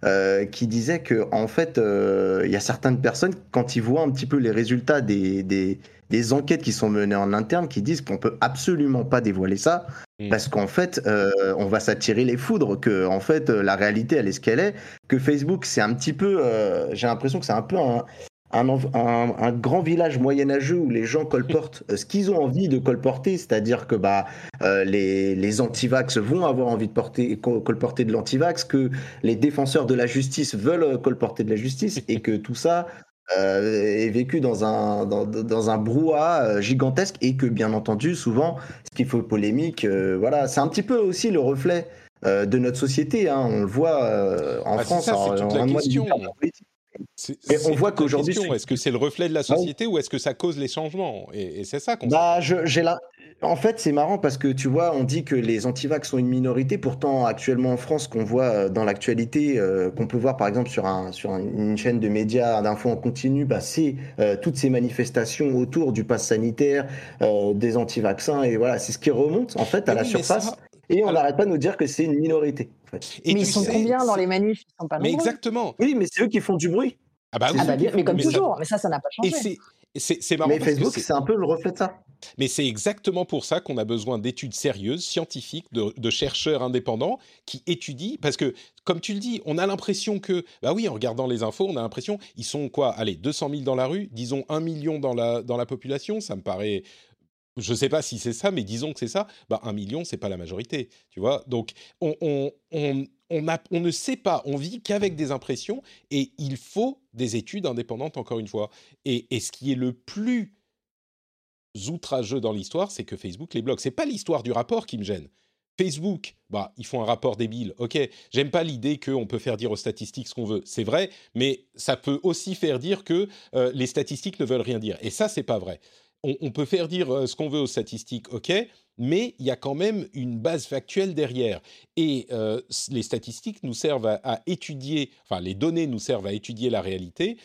euh, qui disait que en fait, il y a certaines personnes quand ils voient un petit peu les résultats des, des enquêtes qui sont menées en interne, qui disent qu'on peut absolument pas dévoiler ça. Parce qu'en fait, euh, on va s'attirer les foudres, que en fait, euh, la réalité, elle est ce qu'elle est, que Facebook, c'est un petit peu, euh, j'ai l'impression que c'est un peu un, un, grand village moyenâgeux où les gens colportent ce qu'ils ont envie de colporter, c'est-à-dire que bah, les, les antivax vont avoir envie de porter, colporter de l'antivax, que les défenseurs de la justice veulent colporter de la justice, et que tout ça, euh, est vécu dans un, dans, dans un brouhaha euh, gigantesque et que bien entendu souvent ce qui fait polémique euh, voilà c'est un petit peu aussi le reflet de notre société hein. on le voit en bah, France c'est toute la question et on voit qu'aujourd'hui, est-ce que c'est le reflet de la société ou est-ce que ça cause les changements? Et, c'est ça qu'on. Bah, j'ai là. En fait, c'est marrant parce que tu vois, on dit que les antivax sont une minorité. Pourtant, actuellement en France, qu'on voit euh, dans l'actualité, euh, qu'on peut voir par exemple sur, un, sur une chaîne de médias d'infos en continu, bah, c'est euh, toutes ces manifestations autour du pass sanitaire, des antivaccins. Et voilà, c'est ce qui remonte en fait à la surface. Et on n'arrête pas de nous dire que c'est une minorité. mais ils sont combien dans les manifs? Ils sont pas Mais exactement. Oui, mais c'est eux qui font du bruit. Ah bah, oui. ah bah mais comme toujours. Mais ça, ça n'a pas changé. C'est marrant. Mais Facebook, c'est un peu le reflet de ça. Mais c'est exactement pour ça qu'on a besoin d'études sérieuses, scientifiques, de, chercheurs indépendants qui étudient. Parce que, comme tu le dis, on a l'impression que, bah oui, en regardant les infos, on a l'impression, ils sont quoi? Allez, 200 000 dans la rue, disons 1 million dans la, dans la population, ça me paraît je ne sais pas si c'est ça, mais disons que c'est ça, bah, un million, c'est pas la majorité, tu vois. Donc, on, on, on, on, ne sait pas, on vit qu'avec des impressions, et il faut des études indépendantes, encore une fois. Et, et ce qui est le plus outrageux dans l'histoire, c'est que Facebook les bloque. C'est pas l'histoire du rapport qui me gêne. Facebook, bah, ils font un rapport débile. Ok, j'aime pas l'idée qu'on peut faire dire aux statistiques ce qu'on veut. C'est vrai, mais ça peut aussi faire dire que euh, les statistiques ne veulent rien dire. Et ça, c'est pas vrai on, peut faire dire euh, ce qu'on veut aux statistiques, ok, mais il y a quand même une base factuelle derrière. Et euh, les statistiques nous servent à, étudier, enfin les données nous servent à étudier la réalité.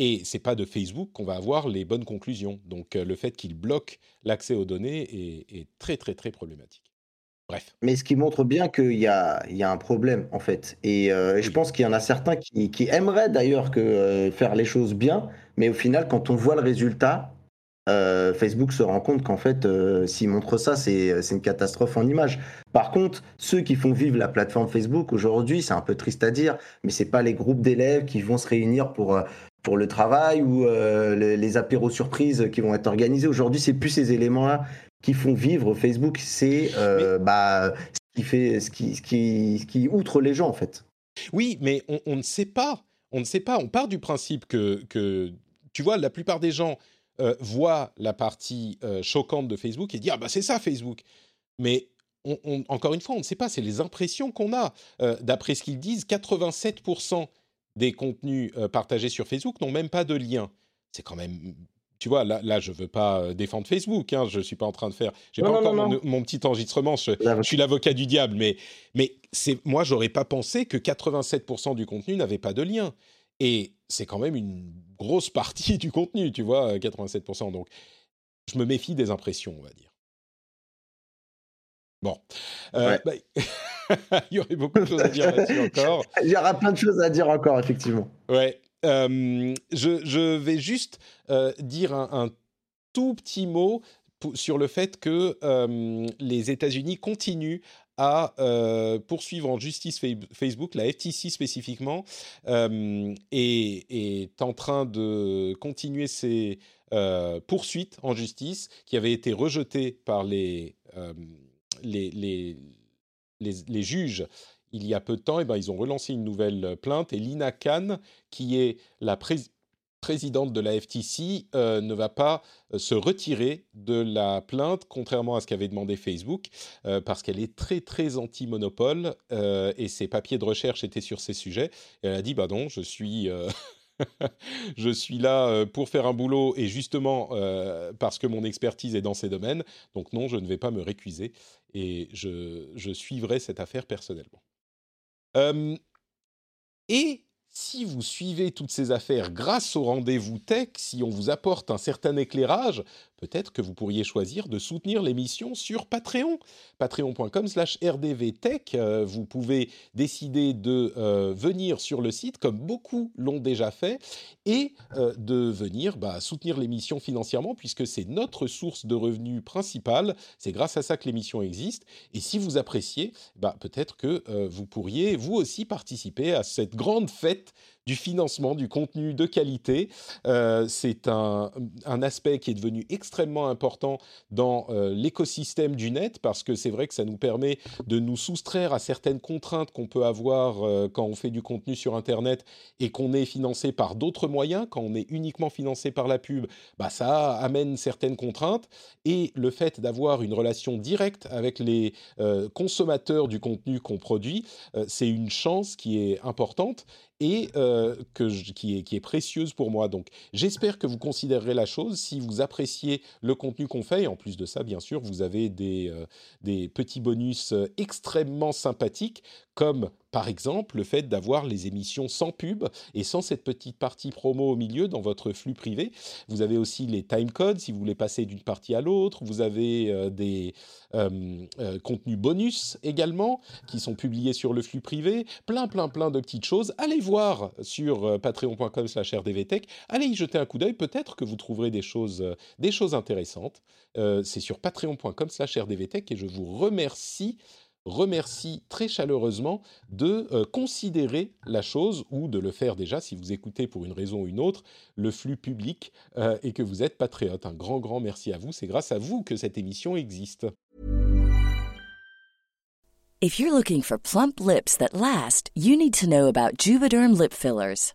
Et c'est pas de Facebook qu'on va avoir les bonnes conclusions. Donc euh, le fait qu'il bloque l'accès aux données est, très très très problématique. Bref. Mais ce qui montre bien qu'il y a, il y a un problème en fait. Et, je pense qu'il y en a certains qui, aimeraient d'ailleurs que faire les choses bien, mais au final, quand on voit le résultat, euh, Facebook se rend compte qu'en fait, euh, s'il montre ça, c'est une catastrophe en image. Par contre, ceux qui font vivre la plateforme Facebook aujourd'hui, c'est un peu triste à dire, mais c'est pas les groupes d'élèves qui vont se réunir pour euh, pour le travail ou les, apéros surprises qui vont être organisés. Aujourd'hui, c'est plus ces éléments-là qui font vivre Facebook. C'est bah, ce qui fait, ce qui, ce qui, qui outre les gens en fait. Oui, mais on, on, ne sait pas. On ne sait pas. On part du principe que, que tu vois, la plupart des gens euh, voit la partie euh, choquante de Facebook et dit ah bah c'est ça Facebook. Mais encore une fois, on ne sait pas, c'est les impressions qu'on a. Euh, d'après ce qu'ils disent, 87% des contenus partagés sur Facebook n'ont même pas de lien. C'est quand même tu vois, là, là, je veux pas défendre Facebook. Hein, je suis pas en train de faire. J'ai pas Non, encore non, mon, mon petit enregistrement. Je, suis l'avocat du diable, mais mais moi, j'aurais pas pensé que 87% du contenu n'avait pas de lien. Et c'est quand même une grosse partie du contenu, tu vois, euh, 87%. Donc, je me méfie des impressions, on va dire. Bon, Euh, bah, il y aurait beaucoup de choses à dire là-dessus encore. Il y aura plein de choses à dire encore, effectivement. Ouais. Euh, je, je vais juste euh, dire un, un tout petit mot sur le fait que euh, les États-Unis continuent à euh, poursuivre en justice Fa- Facebook, la FTC spécifiquement, euh, est, est en train de continuer ses euh, poursuites en justice qui avaient été rejetées par les, les, les, les, juges il y a peu de temps, eh ben, ils ont relancé une nouvelle plainte et Lina Khan, qui est la prés- présidente de la FTC, euh, ne va pas euh, se retirer de la plainte, contrairement à ce qu'avait demandé Facebook, euh, parce qu'elle est très très anti-monopole et ses papiers de recherche étaient sur ces sujets. Et elle a dit, bah non, je suis... Je suis là pour faire un boulot et justement parce que mon expertise est dans ces domaines. Donc non, je ne vais pas me récuser et je, suivrai cette affaire personnellement. Et si vous suivez toutes ces affaires grâce au rendez-vous tech, si on vous apporte un certain éclairage, peut-être que vous pourriez choisir de soutenir l'émission sur Patreon. Patreon.com slash rdvtech. Euh, vous pouvez décider de euh, venir sur le site, comme beaucoup l'ont déjà fait, et euh, de venir bah, soutenir l'émission financièrement, puisque c'est notre source de revenus principale. C'est grâce à ça que l'émission existe. Et si vous appréciez, bah, peut-être que vous pourriez vous aussi participer à cette grande fête du financement du contenu de qualité. Euh, c'est un, un aspect qui est devenu extrêmement important dans euh, l'écosystème du net parce que c'est vrai que ça nous permet de nous soustraire à certaines contraintes qu'on peut avoir euh, quand on fait du contenu sur Internet et qu'on est financé par d'autres moyens. Quand on est uniquement financé par la pub, bah, ça amène certaines contraintes et le fait d'avoir une relation directe avec les consommateurs du contenu qu'on produit, c'est une chance qui est importante et euh, qui, est, précieuse pour moi. Donc j'espère que vous considérerez la chose si vous appréciez le contenu qu'on fait. Et en plus de ça, bien sûr, vous avez des, euh, petits bonus euh, extrêmement sympathiques, comme par exemple le fait d'avoir les émissions sans pub et sans cette petite partie promo au milieu dans votre flux privé. Vous avez aussi les timecodes si vous voulez passer d'une partie à l'autre. Vous avez euh, des euh, euh, contenus bonus également qui sont publiés sur le flux privé. Plein, plein, plein de petites choses. Allez voir sur patreon.com slash rdvtech. Allez y jeter un coup d'œil. Peut-être que vous trouverez des choses, des choses intéressantes. C'est sur patreon.com slash rdvtech et je vous remercie remercie très chaleureusement de euh, considérer la chose ou de le faire déjà si vous écoutez pour une raison ou une autre le flux public euh, et que vous êtes patriote. Un grand, grand merci à vous. C'est grâce à vous que cette émission existe. If you're looking for plump lips that last, you need to know about lip fillers.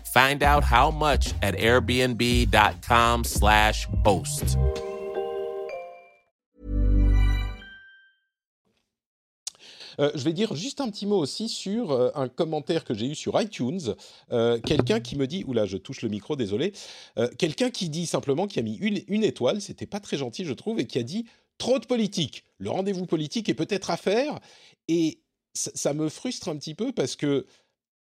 Find out how much at airbnb.com slash host. Euh, je vais dire juste un petit mot aussi sur euh, un commentaire que j'ai eu sur iTunes. Euh, quelqu'un qui me dit, oula, je touche le micro, désolé. quelqu'un qui dit simplement qu'il a mis une, une étoile, c'était pas très gentil, je trouve, et qui a dit trop de politique. Le rendez-vous politique est peut-être à faire. Et ça, ça me frustre un petit peu parce que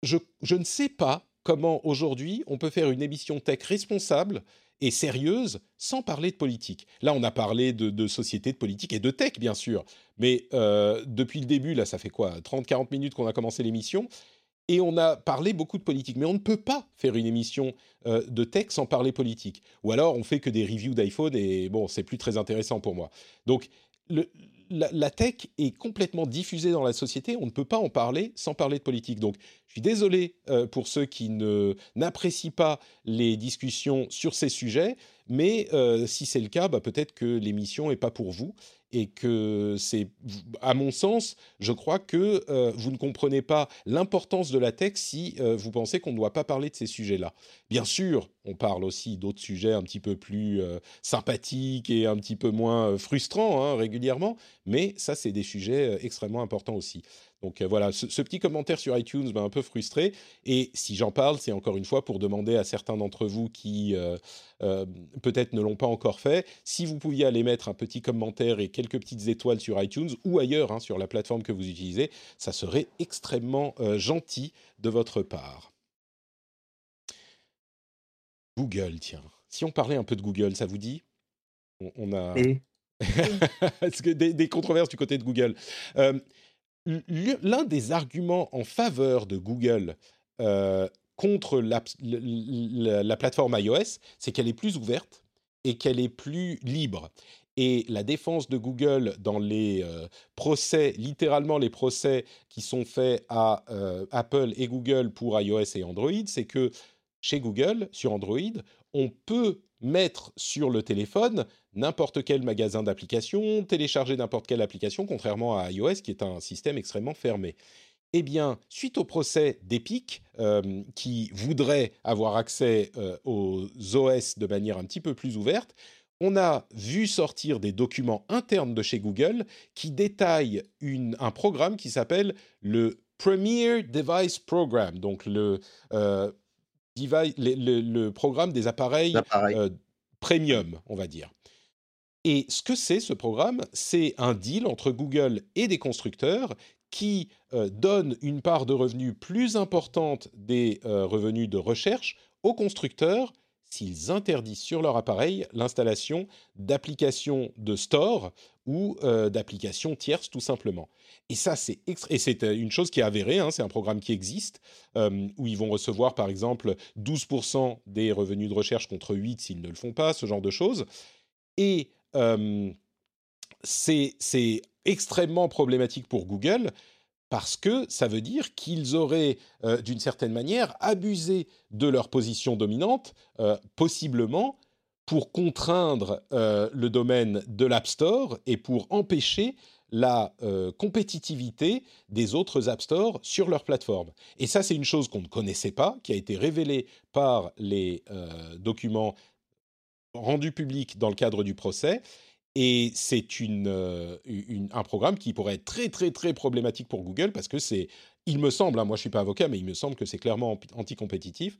je, je ne sais pas comment aujourd'hui on peut faire une émission tech responsable et sérieuse sans parler de politique. Là, on a parlé de, société, de politique et de tech, bien sûr. Mais euh, depuis le début, là, ça fait quoi 30-40 minutes qu'on a commencé l'émission. Et on a parlé beaucoup de politique. Mais on ne peut pas faire une émission euh, de tech sans parler politique. Ou alors, on fait que des reviews d'iPhone et bon, c'est plus très intéressant pour moi. Donc, le, la, tech est complètement diffusée dans la société. On ne peut pas en parler sans parler de politique. Donc, je suis désolé euh, pour ceux qui n'apprécient pas les discussions sur ces sujets, mais euh, si c'est le cas, bah, peut-être que l'émission n'est pas pour vous et que c'est, à mon sens, je crois que euh, vous ne comprenez pas l'importance de la tech si euh, vous pensez qu'on ne doit pas parler de ces sujets-là. Bien sûr, on parle aussi d'autres sujets un petit peu plus euh, sympathiques et un petit peu moins frustrants hein, régulièrement, mais ça, c'est des sujets extrêmement importants aussi. Donc euh, voilà, ce, petit commentaire sur iTunes m'a un peu frustré. Et si j'en parle, c'est encore une fois pour demander à certains d'entre vous qui euh, euh, peut-être ne l'ont pas encore fait, si vous pouviez aller mettre un petit commentaire et quelques petites étoiles sur iTunes ou ailleurs hein, sur la plateforme que vous utilisez, ça serait extrêmement gentil de votre part. Google, tiens. Si on parlait un peu de Google, ça vous dit? On, a des, des, controverses du côté de Google? L'un des arguments en faveur de Google euh, contre la, plateforme iOS, c'est qu'elle est plus ouverte et qu'elle est plus libre. Et la défense de Google dans les euh, procès, littéralement les procès qui sont faits à euh, Apple et Google pour iOS et Android, c'est que chez Google, sur Android, on peut mettre sur le téléphone n'importe quel magasin d'applications, télécharger n'importe quelle application, contrairement à iOS qui est un système extrêmement fermé. Eh bien, suite au procès d'Epic, euh, qui voudrait avoir accès euh, aux OS de manière un petit peu plus ouverte, on a vu sortir des documents internes de chez Google qui détaillent un programme qui s'appelle le Premier Device Program, donc le euh, le, programme des appareils, premium, on va dire. Et ce que c'est ce programme, c'est un deal entre Google et des constructeurs qui euh, donne une part de revenus plus importante des euh, revenus de recherche aux constructeurs s'ils interdisent sur leur appareil l'installation d'applications de store ou euh, d'applications tierces tout simplement. Et ça, c'est euh, une chose qui est avérée. Hein, c'est un programme qui existe où ils vont recevoir par exemple 12% des revenus de recherche contre 8 s'ils ne le font pas, ce genre de choses. Et c'est extrêmement problématique pour Google parce que ça veut dire qu'ils auraient, d'une certaine manière, abusé de leur position dominante, possiblement pour contraindre le domaine de l'App Store et pour empêcher la compétitivité des autres App Store sur leur plateforme. Et ça, c'est une chose qu'on ne connaissait pas, qui a été révélée par les documents rendus publics dans le cadre du procès et c'est euh, un programme qui pourrait être très, très, très problématique pour Google parce que c'est, il me semble, hein, moi je ne suis pas avocat, mais il me semble que c'est clairement anticompétitif.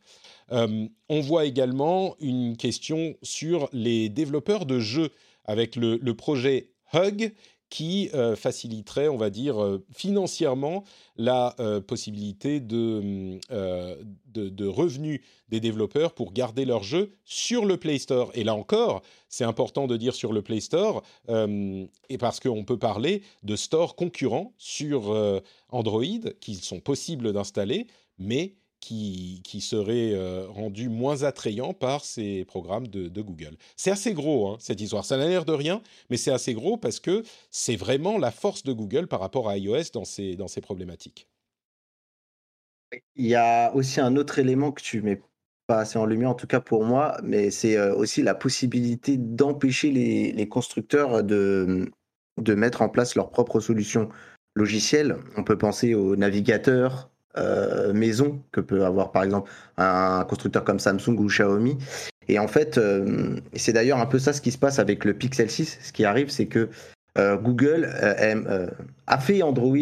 Euh, on voit également une question sur les développeurs de jeux avec le projet Hug qui euh, faciliterait, on va dire, euh, financièrement la euh, possibilité de, de, revenus des développeurs pour garder leurs jeux sur le Play Store. Et là encore, c'est important de dire sur le Play Store, et parce qu'on peut parler de stores concurrents sur Android qui sont possibles d'installer, mais qui, qui serait euh, rendu moins attrayant par ces programmes de, Google. C'est assez gros, hein, cette histoire. Ça n'a l'air de rien, mais c'est assez gros parce que c'est vraiment la force de Google par rapport à iOS dans ces, dans ces problématiques. Il y a aussi un autre élément que tu mets pas assez en lumière, en tout cas pour moi, mais c'est euh, aussi la possibilité d'empêcher les, constructeurs de, de mettre en place leurs propres solutions logicielles. On peut penser aux navigateurs, euh, maison que peut avoir par exemple un constructeur comme Samsung ou Xiaomi. Et en fait, euh, c'est d'ailleurs un peu ça ce qui se passe avec le Pixel 6. Ce qui arrive, c'est que euh, Google a fait Android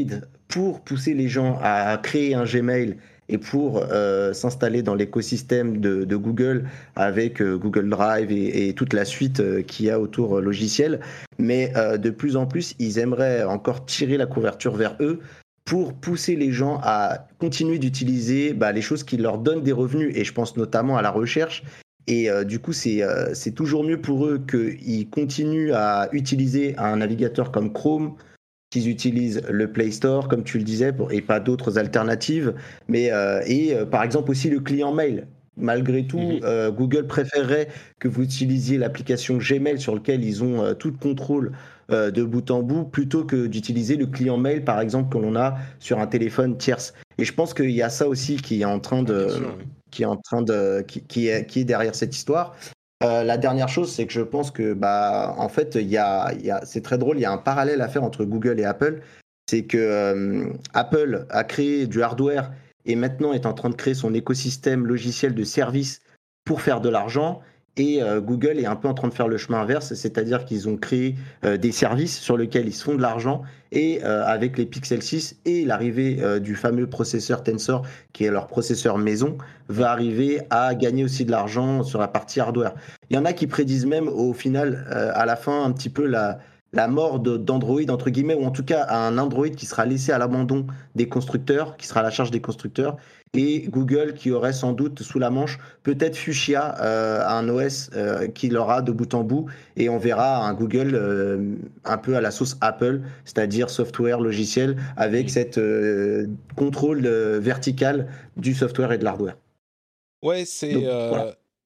pour pousser les gens à créer un Gmail et pour euh, s'installer dans l'écosystème de, Google avec euh, Google Drive et, et, toute la suite euh, qu'il y a autour logiciel. Mais de plus en plus, ils aimeraient encore tirer la couverture vers eux pour pousser les gens à continuer d'utiliser bah, les choses qui leur donnent des revenus. Et je pense notamment à la recherche. Et du coup, c'est c'est toujours mieux pour eux qu'ils continuent à utiliser un navigateur comme Chrome, qu'ils utilisent le Play Store, comme tu le disais, et pas d'autres alternatives. Mais, euh, et euh, par exemple aussi le client mail. Malgré tout, mhm. euh, Google préférerait que vous utilisiez l'application Gmail sur lequel ils ont tout le contrôle de bout en bout, plutôt que d'utiliser le client mail, par exemple, que l'on a sur un téléphone tierce. Et je pense qu'il y a ça aussi qui est en train de, qui est en train de, qui, est, qui est derrière cette histoire. Euh, la dernière chose, c'est que je pense que, bah, en fait, il y a, y a c'est très drôle, il y a un parallèle à faire entre Google et Apple. C'est que euh, Apple a créé du hardware et maintenant est en train de créer son écosystème logiciel de services pour faire de l'argent. Et euh, Google est un peu en train de faire le chemin inverse, c'est-à-dire qu'ils ont créé euh, des services sur lesquels ils se font de l'argent. Et euh, avec les Pixel 6 et l'arrivée du fameux processeur Tensor, qui est leur processeur maison, va arriver à gagner aussi de l'argent sur la partie hardware. Il y en a qui prédisent même au final, à la fin, un petit peu la, la mort d'Android, entre guillemets, ou en tout cas un Android qui sera laissé à l'abandon des constructeurs, qui sera à la charge des constructeurs, et Google qui aurait sans doute sous la manche peut-être Fuchsia, euh, un OS euh, qui l'aura de bout en bout, et on verra un Google euh, un peu à la sauce Apple, c'est-à-dire software, logiciel, avec cette contrôle vertical du software et de l'hardware. Ouais, c'est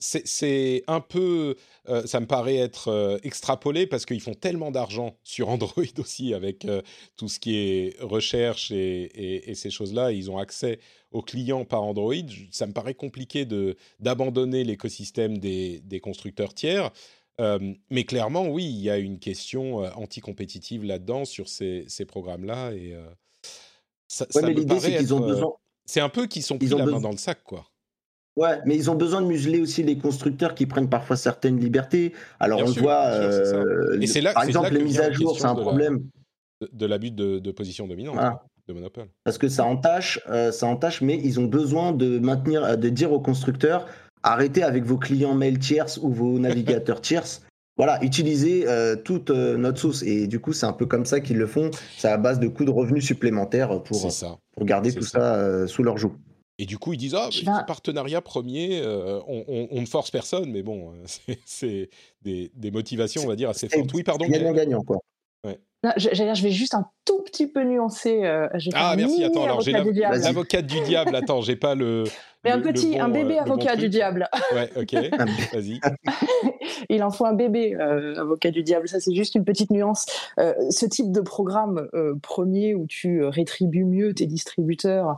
c'est un peu, euh, ça me paraît être euh, extrapolé parce qu'ils font tellement d'argent sur Android aussi avec euh, tout ce qui est recherche et, ces choses-là. Ils ont accès aux clients par Android. Ça me paraît compliqué de d'abandonner l'écosystème des, des, constructeurs tiers. mais clairement, oui, il y a une question anti-compétitive là-dedans sur ces, ces programmes-là. Et ça, ont besoin. C'est un peu qu'ils sont pris la main dans le sac, quoi. Ouais, mais ils ont besoin de museler aussi les constructeurs qui prennent parfois certaines libertés. Alors on voit, euh, par exemple, les mises à jour, c'est un problème. De, l'abus de, position dominante. Ah. De monopole. Parce que ça entache, euh, ça entache, mais ils ont besoin de maintenir, de dire aux constructeurs, arrêtez avec vos clients mail tierces ou vos navigateurs tierces. Voilà, utilisez euh, toute notre source. Et du coup, c'est un peu comme ça qu'ils le font. C'est à base de coûts de revenus supplémentaires pour, pour garder tout ça, sous leur joue. Et du coup, ils disent Ah, mais partenariat premier, euh, on, ne force personne, mais bon, c'est des, des, motivations, on va dire, assez fortes. Oui, pardon. Gagnant-gagnant, quoi. Ouais. je, je, vais juste un tout petit peu nuancer. Euh, ah, merci. Attends, alors j'ai l'avocate du diable. Attends, j'ai pas le. Mais un petit, un bébé avocat du diable. Ouais, ok. Vas-y. Il en faut un bébé avocat du diable. Ça, c'est juste une petite nuance. ce type de programme premier où tu rétribues mieux tes distributeurs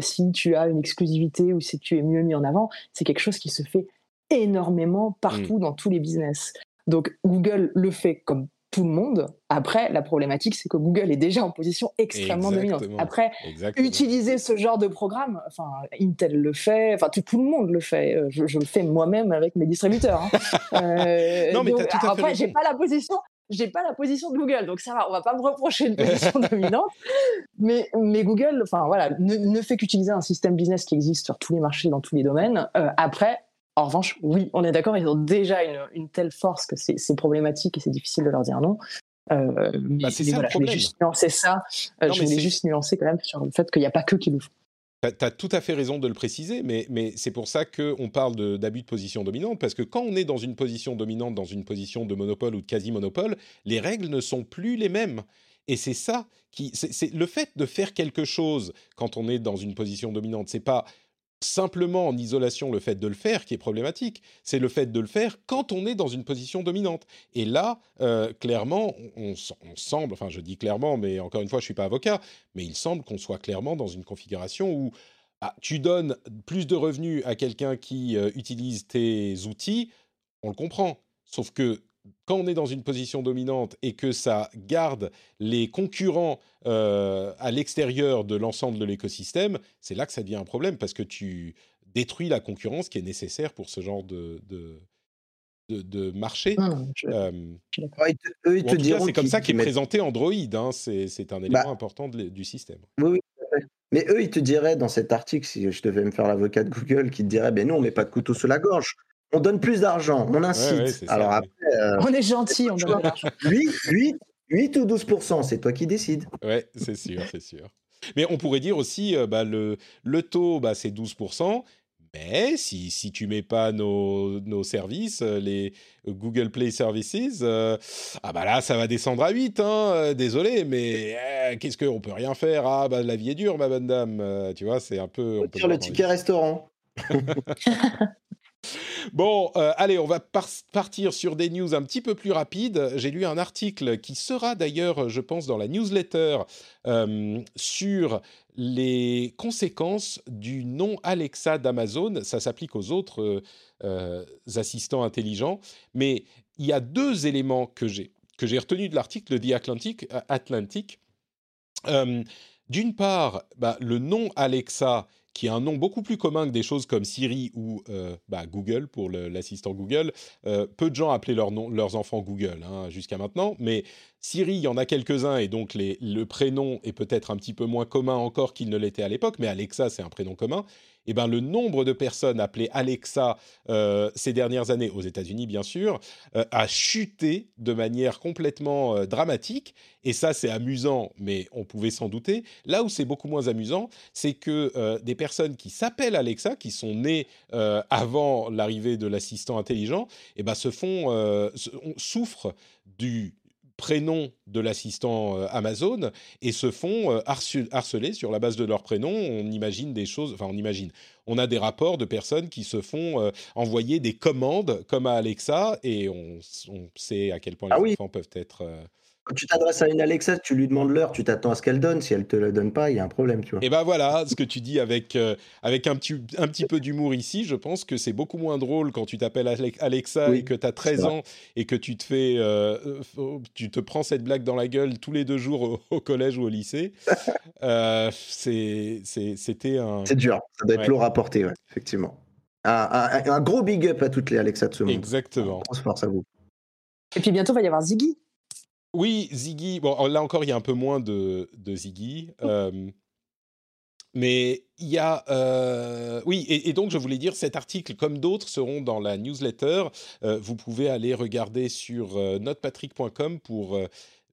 si tu as une exclusivité ou si tu es mieux mis en avant, c'est quelque chose qui se fait énormément partout mmh. dans tous les business. Donc Google le fait comme tout le monde. Après, la problématique, c'est que Google est déjà en position extrêmement dominante. Après, utiliser ce genre de programme, enfin, Intel le fait, enfin, tout, le monde le fait. Euh, je, le fais moi-même avec mes distributeurs. Hein. Euh, non, mais tout à après, j'ai pas la position. J'ai pas la position de Google, donc ça va, on va pas me reprocher une position dominante. Mais, mais Google, enfin voilà, ne, fait qu'utiliser un système business qui existe sur tous les marchés, dans tous les domaines. Euh, après, en revanche, oui, on est d'accord, ils ont déjà une, telle force que c'est problématique et c'est difficile de leur dire non. Euh, bah, ça voilà, je voulais juste nuancer ça. Euh, je voulais juste nuancer quand même sur le fait qu'il n'y a pas que qui le font. Tu as tout à fait raison de le préciser, mais, mais c'est pour ça qu'on parle d'abus de, position dominante, parce que quand on est dans une position dominante, dans une position de monopole ou de quasi-monopole, les règles ne sont plus les mêmes. Et c'est ça qui. C'est le fait de faire quelque chose quand on est dans une position dominante. C'est pas simplement en isolation le fait de le faire qui est problématique, c'est le fait de le faire quand on est dans une position dominante. Et là, euh, clairement, on, semble, enfin je dis clairement, mais encore une fois, je ne suis pas avocat, mais il semble qu'on soit clairement dans une configuration où ah, tu donnes plus de revenus à quelqu'un qui euh, utilise tes outils, on le comprend. Sauf que quand on est dans une position dominante et que ça garde les concurrents euh, à l'extérieur de l'ensemble de l'écosystème, c'est là que ça devient un problème parce que tu détruis la concurrence qui est nécessaire pour ce genre de, de, de marché. Non, je- Euh. Ouais, eux, ils te diront c'est comme ça qu'est présenté Android. hein, c'est c'est un élément Bah. important de l'é- du système. Oui. Mais eux, ils te diraient dans cet article, si je devais me faire l'avocat de Google, qui te dirait, ben nous, on met pas de couteau sous la gorge. On donne plus d'argent, on incite. ouais, Alors après, euh, On est gentil, on donne l'argent. 8, 8, 8 ou 12% c'est toi qui décides. Ouais, c'est sûr, c'est sûr. Mais on pourrait dire aussi, euh, bah, le, le taux, bah, c'est 12%. Mais si, si tu mets pas nos, nos services, euh, les Google Play Services, euh, ah bah là, ça va descendre à 8. Hein, désolé, mais euh, qu'est-ce qu'on peut rien faire? Ah bah la vie est dure, ma bonne dame. Euh, tu vois, c'est un peu... on peut Tire le ticket restaurant. Bon, euh, allez, on va par- partir sur des news un petit peu plus rapides. J'ai lu un article qui sera d'ailleurs, je pense, dans la newsletter euh, sur les conséquences du nom Alexa d'Amazon. Ça s'applique aux autres euh, assistants intelligents, mais il y a deux éléments que j'ai que j'ai retenus de l'article The Atlantic. D'une part, bah, le nom Alexa qui est un nom beaucoup plus commun que des choses comme Siri ou euh, bah, Google pour l'assistant Google. Euh, peu de gens appelaient leurs enfants Google hein, jusqu'à maintenant, mais Siri, il y en a quelques-uns et donc le prénom est peut-être un petit peu moins commun encore qu'il ne l'était à l'époque, mais Alexa, c'est un prénom commun. Et ben le nombre de personnes appelées Alexa euh, ces dernières années, aux États-Unis bien sûr, euh, a chuté de manière complètement euh, dramatique. Et ça, c'est amusant, mais on pouvait s'en douter. Là où c'est beaucoup moins amusant, c'est que des personnes qui s'appellent Alexa, qui sont nées avant l'arrivée de l'assistant intelligent, eh ben, se font, souffrent du prénom de l'assistant euh, Amazon et se font euh, harceler sur la base de leur prénom. On imagine des choses, enfin on imagine, on a des rapports de personnes qui se font euh, envoyer des commandes comme à Alexa et on, on sait à quel point les Ah oui. enfants peuvent être... Quand tu t'adresses à une Alexa, tu lui demandes l'heure, tu t'attends à ce qu'elle donne. Si elle te la donne pas, il y a un problème, tu vois. Et ben voilà, ce que tu dis avec, euh, avec un, petit, un petit peu d'humour ici, je pense que c'est beaucoup moins drôle quand tu t'appelles Ale- Alexa Oui, et que tu as 13 c'est vrai. ans et que tu te fais, euh, euh, tu te prends cette blague dans la gueule tous les deux jours au, au collège ou au lycée. Euh, C'était un... C'est dur, ça doit être Ouais. lourd à porter, ouais, effectivement. Un, un- un gros big up à toutes les Alexa de ce monde. Exactement. Grosse force à vous. Et puis bientôt, il va y avoir Ziggy. Oui, Ziggy. Bon, là encore, il y a un peu moins de, de Ziggy. euh, mais il y a... euh, oui, et, et donc je voulais dire, cet article, comme d'autres, seront dans la newsletter. Euh, vous pouvez aller regarder sur notepatrick.com pour...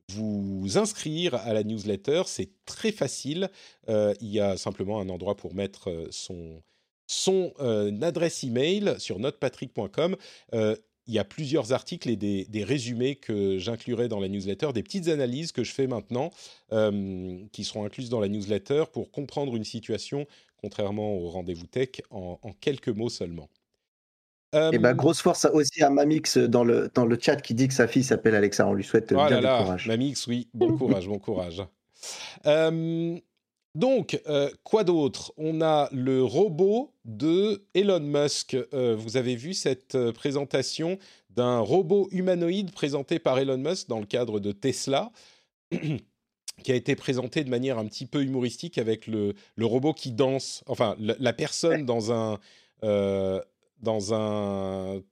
vous inscrire à la newsletter, c'est très facile. Il y a simplement un endroit pour mettre son, son euh, adresse email sur notepatrick.com. Euh, il y a plusieurs articles et des, des résumés que j'inclurai dans la newsletter, des petites analyses que je fais maintenant, euh, qui seront incluses dans la newsletter pour comprendre une situation, contrairement au rendez-vous tech, en, en quelques mots seulement. Euh, Et bah, grosse force aussi à Mamix dans le, dans le chat qui dit que sa fille s'appelle Alexa. On lui souhaite Oh bien là, courage. Mamix, oui, bon courage, bon courage. Euh, donc, euh, quoi d'autre? On a le robot de Elon Musk. Euh, vous avez vu cette euh, présentation d'un robot humanoïde présenté par Elon Musk dans le cadre de Tesla qui a été présenté de manière un petit peu humoristique avec le, le robot qui danse, enfin la, la personne dans un, euh, dans un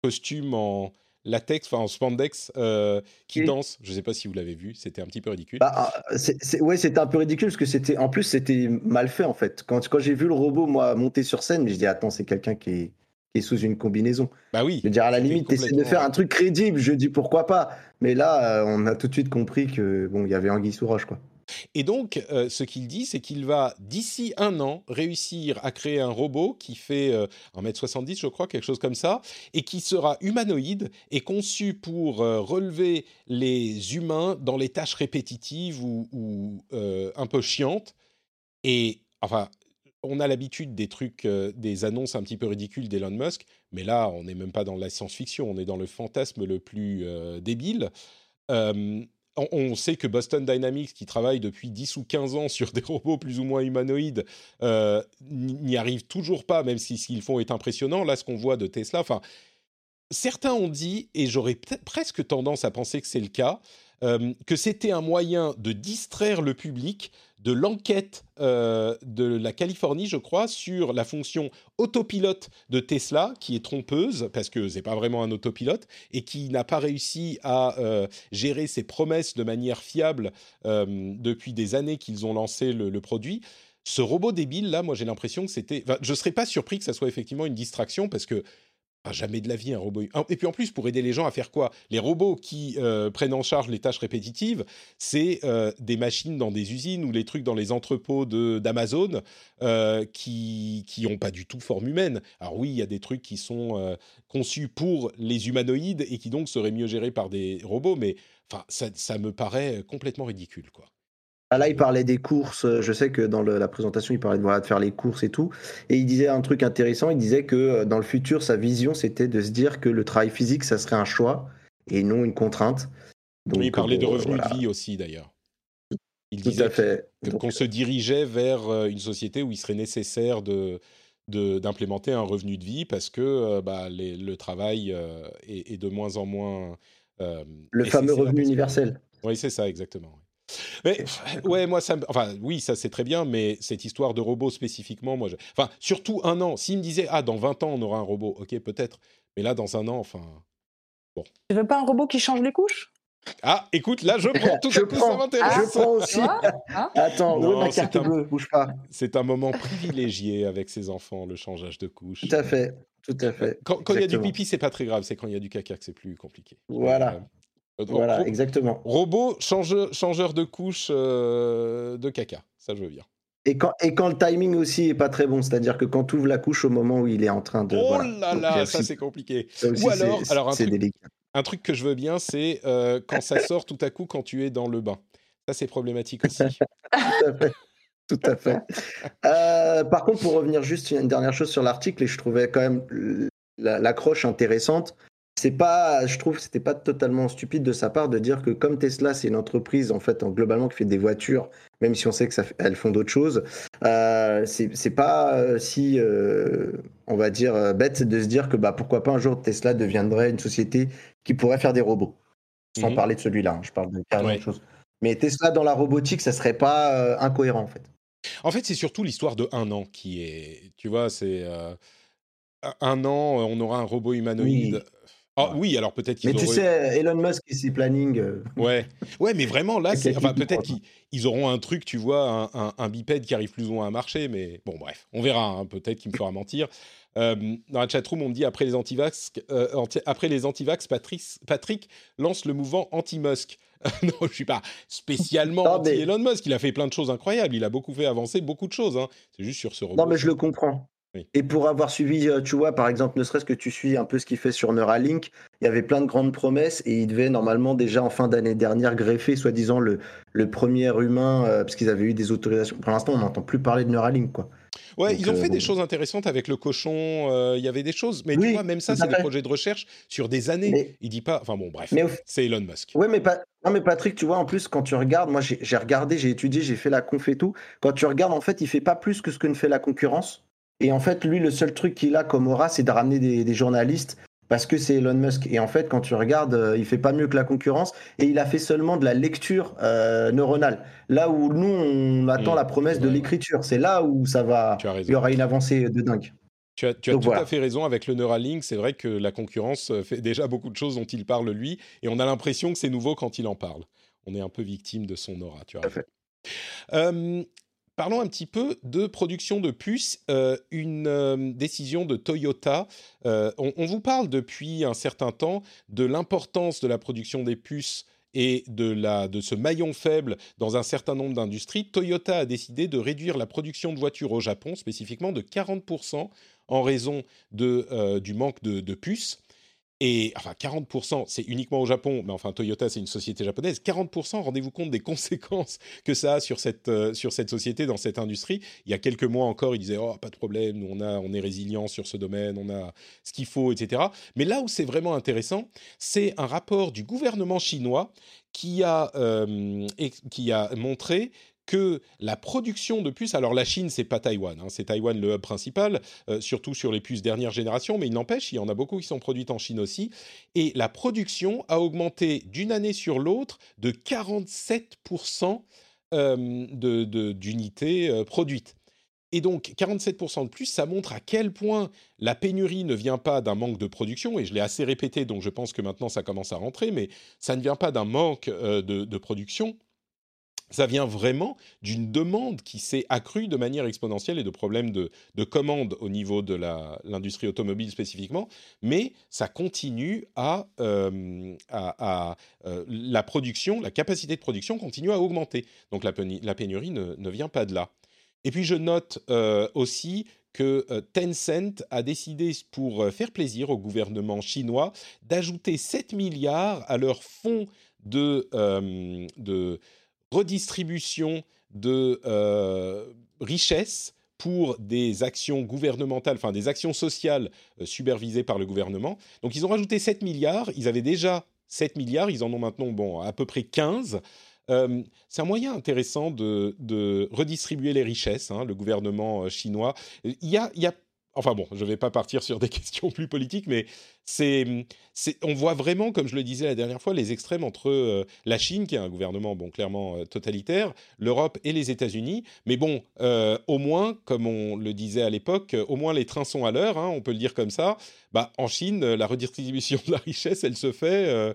costume en latex, enfin en spandex, euh, qui Oui. danse. Je ne sais pas si vous l'avez vu, c'était un petit peu ridicule. Bah, euh, c'est- c'est- ouais, c'était un peu ridicule parce que c'était, en plus, c'était mal fait en fait. Quand, quand j'ai vu le robot, moi, monter sur scène, je dis attends, c'est quelqu'un qui est, qui est sous une combinaison. bah oui. Je veux dire, à la limite, t'essaies de faire un truc crédible. Je dis pourquoi pas. Mais là, euh, on a tout de suite compris que bon, il y avait Anguille sous roche, quoi. Et donc, euh, ce qu'il dit, c'est qu'il va, d'ici un an, réussir à créer un robot qui fait euh, 1m70, je crois, quelque chose comme ça, et qui sera humanoïde et conçu pour euh, relever les humains dans les tâches répétitives ou, euh, un peu chiantes. Et, enfin, on a l'habitude des trucs, des annonces un petit peu ridicules d'Elon Musk, mais là, on n'est même pas dans la science-fiction, on est dans le fantasme le plus débile. On, sait que Boston Dynamics, qui travaille depuis 10 ou 15 ans sur des robots plus ou moins humanoïdes, euh, n'y arrive toujours pas, même si ce qu'ils font est impressionnant. Là, ce qu'on voit de Tesla, enfin, certains ont dit, et j'aurais presque tendance à penser que c'est le cas, euh, que c'était un moyen de distraire le public de l'enquête euh, de la Californie, je crois, sur la fonction autopilote de Tesla, qui est trompeuse, parce que c'est pas vraiment un autopilote, et qui n'a pas réussi à euh, gérer ses promesses de manière fiable euh, depuis des années qu'ils ont lancé le, produit. Ce robot débile, là, moi j'ai l'impression que c'était... Enfin, je ne serais pas surpris que ça soit effectivement une distraction, parce que ah, jamais de la vie un robot. Et puis en plus, pour aider les gens à faire quoi? Les robots qui euh, prennent en charge les tâches répétitives, c'est euh, des machines dans des usines ou les trucs dans les entrepôts d'Amazon euh, qui n'ont pas du tout forme humaine. Alors oui, il y a des trucs qui sont conçus pour les humanoïdes et qui donc seraient mieux gérés par des robots, mais enfin, ça, ça me paraît complètement ridicule, quoi. Ah, Là, il parlait des courses. Je sais que dans le- la présentation, il parlait de, voilà, de faire les courses et tout. Et il disait un truc intéressant. Il disait que euh, dans le futur, sa vision, c'était de se dire que le travail physique, ça serait un choix et non une contrainte. Donc, il parlait de bon, revenus voilà. de vie aussi, d'ailleurs. Il Tout disait à fait. que- Donc, qu'on se dirigeait vers euh, une société où il serait nécessaire de d'implémenter un revenu de vie parce que euh, bah, les- le travail euh, est, est de moins en moins euh, le fameux revenu universel. Oui, c'est ça, exactement. Mais ouais, moi, ça me- enfin, oui, ça c'est très bien, mais cette histoire de robot spécifiquement, moi, je... enfin, surtout un an. S'il me disait, ah, dans 20 ans, on aura un robot, ok, peut-être, mais là, dans un an, enfin. Tu veux pas un robot qui change les couches? Ah, écoute, là, je prends tout Je à coup, ça prends, m'intéresse. je prends aussi. Hein? Attends, où est Non, ma carte c'est un- bleue? Bouge pas. C'est un moment privilégié avec ses enfants, le changeage de couche. Tout à fait. Tout à fait. Quand il y a du pipi, c'est pas très grave, c'est quand il y a du caca que c'est plus compliqué. Voilà. Euh, Voilà, ro- exactement. robot changeur, changeur de couche euh, de caca, ça je veux bien. Et quand, et quand le timing aussi est pas très bon, c'est-à-dire que quand tu ouvres la couche au moment où il est en train de. oh voilà. là Donc, là, ça c'est compliqué. ça Ou alors, c'est- alors un truc, délicat. un truc que je veux bien, c'est euh, quand ça sort tout à coup quand tu es dans le bain. Ça c'est problématique aussi. Tout à fait. Tout à fait. Euh, par contre, pour revenir juste une dernière chose sur l'article, et je trouvais quand même la- l'accroche intéressante. C'est pas, je trouve, que c'était pas totalement stupide de sa part de dire que comme Tesla, c'est une entreprise en fait en- globalement qui fait des voitures, même si on sait que ça, elles font d'autres choses. Euh, c'est c'est pas euh, si, euh, on va dire, euh, bête de se dire que bah pourquoi pas un jour Tesla deviendrait une société qui pourrait faire des robots. Sans Mhm. parler de celui-là, hein, je parle de carrément Ouais. autre chose. Mais Tesla dans la robotique, ça serait pas incohérent en fait. En fait, c'est surtout l'histoire de un an qui est, tu vois, c'est un an, on aura un robot humanoïde. Oui. Ah oui, alors peut-être qu'ils Mais tu sais, Elon Musk et ses plannings. euh, Ouais, ouais, mais vraiment là, C'est enfin peut-être qu'ils ils auront un truc, tu vois, un, un- un bipède qui arrive plus ou moins à marcher, mais bon, bref, on verra. hein, peut-être qu'il me fera mentir. Euh, dans la chatroom, on me dit après les antivax, euh, anti- après les antivax, Patrick, Patrick lance le mouvement anti-Musk. non, je suis pas spécialement Non, mais- anti-Elon Musk. Il a fait plein de choses incroyables. Il a beaucoup fait avancer beaucoup de choses. hein. C'est juste sur ce robot. Non, mais je le comprends. Oui. Et pour avoir suivi, euh, tu vois, par exemple, ne serait-ce que tu suis un peu ce qu'il fait sur Neuralink, il y avait plein de grandes promesses et il devait normalement déjà en fin d'année dernière greffer, soi-disant, le, le premier humain, euh, parce qu'ils avaient eu des autorisations. Pour l'instant, on n'entend plus parler de Neuralink, quoi. Ouais, Donc, ils ont euh, fait des bon. choses intéressantes avec le cochon. euh, Il y avait des choses, mais tu Oui, vois, même ça, c'est des projets de recherche sur des années. Mais- Il dit pas. Enfin bon, bref. Mais C'est Elon Musk. Ouais, mais, pas... non, mais Patrick, tu vois, en plus, quand tu regardes, moi j'ai j'ai regardé, j'ai étudié, j'ai fait la conf et tout. Quand tu regardes, en fait, il fait pas plus que ce que ne fait la concurrence. Et en fait, lui, le seul truc qu'il a comme aura, c'est de ramener des, des journalistes parce que c'est Elon Musk. Et en fait, quand tu regardes, euh, il fait pas mieux que la concurrence et il a fait seulement de la lecture euh, neuronale. Là où nous, on attend Mm, la promesse de l'écriture. C'est là où ça va. Tu as raison. Il y aura une avancée de dingue. Tu as, tu as Donc tout voilà. à fait raison avec le Neuralink. C'est vrai que la concurrence euh, fait déjà beaucoup de choses dont il parle lui, et on a l'impression que c'est nouveau quand il en parle. On est un peu victime de son aura. Tu as Tout à raison. Euh, parlons un petit peu de production de puces. Euh, une euh, décision de Toyota. Euh, on, on vous parle depuis un certain temps de l'importance de la production des puces et de, la, de ce maillon faible dans un certain nombre d'industries. Toyota a décidé de réduire la production de voitures au Japon, spécifiquement de 40% en raison de, du manque de, de puces. Et enfin, 40%, c'est uniquement au Japon, mais enfin, Toyota, c'est une société japonaise. 40%, rendez-vous compte des conséquences que ça a sur cette, euh, sur cette société, dans cette industrie. Il y a quelques mois encore, ils disaient Oh, pas de problème, nous, on, a, on est résilient sur ce domaine, on a ce qu'il faut, etc. Mais là où c'est vraiment intéressant, c'est un rapport du gouvernement chinois qui a, euh, qui a montré que la production de puces, alors la Chine, c'est pas Taïwan, hein, c'est Taïwan le hub principal, euh, surtout sur les puces dernière génération, mais il n'empêche, il y en a beaucoup qui sont produites en Chine aussi, et la production a augmenté d'une année sur l'autre de 47% d'unités produites. Et donc, 47% de plus, ça montre à quel point la pénurie ne vient pas d'un manque de production, et je l'ai assez répété, donc je pense que maintenant ça commence à rentrer, mais ça ne vient pas d'un manque euh, de, production, ça vient vraiment d'une demande qui s'est accrue de manière exponentielle et de problèmes de, de commande au niveau de l'industrie automobile spécifiquement, mais ça continue à, euh, à, euh, la production, la capacité de production continue à augmenter. Donc la, pénurie ne, ne vient pas de là. Et puis je note euh, aussi que Tencent a décidé, pour faire plaisir au gouvernement chinois, d'ajouter 7 milliards à leur fonds de, de redistribution de richesses pour des actions gouvernementales, enfin des actions sociales supervisées par le gouvernement. Donc ils ont rajouté 7 milliards, ils avaient déjà 7 milliards, ils en ont maintenant bon, à peu près 15. Euh, c'est un moyen intéressant de, redistribuer les richesses, hein, le gouvernement euh, chinois. Il y a Enfin bon, je ne vais pas partir sur des questions plus politiques, mais c'est, on voit vraiment, comme je le disais la dernière fois, les extrêmes entre euh, la Chine, qui est un gouvernement bon clairement totalitaire, l'Europe et les États-Unis. Mais bon, au moins, comme on le disait à l'époque, au moins les trains sont à l'heure, hein, on peut le dire comme ça. Bah, en Chine, la redistribution de la richesse, elle se fait,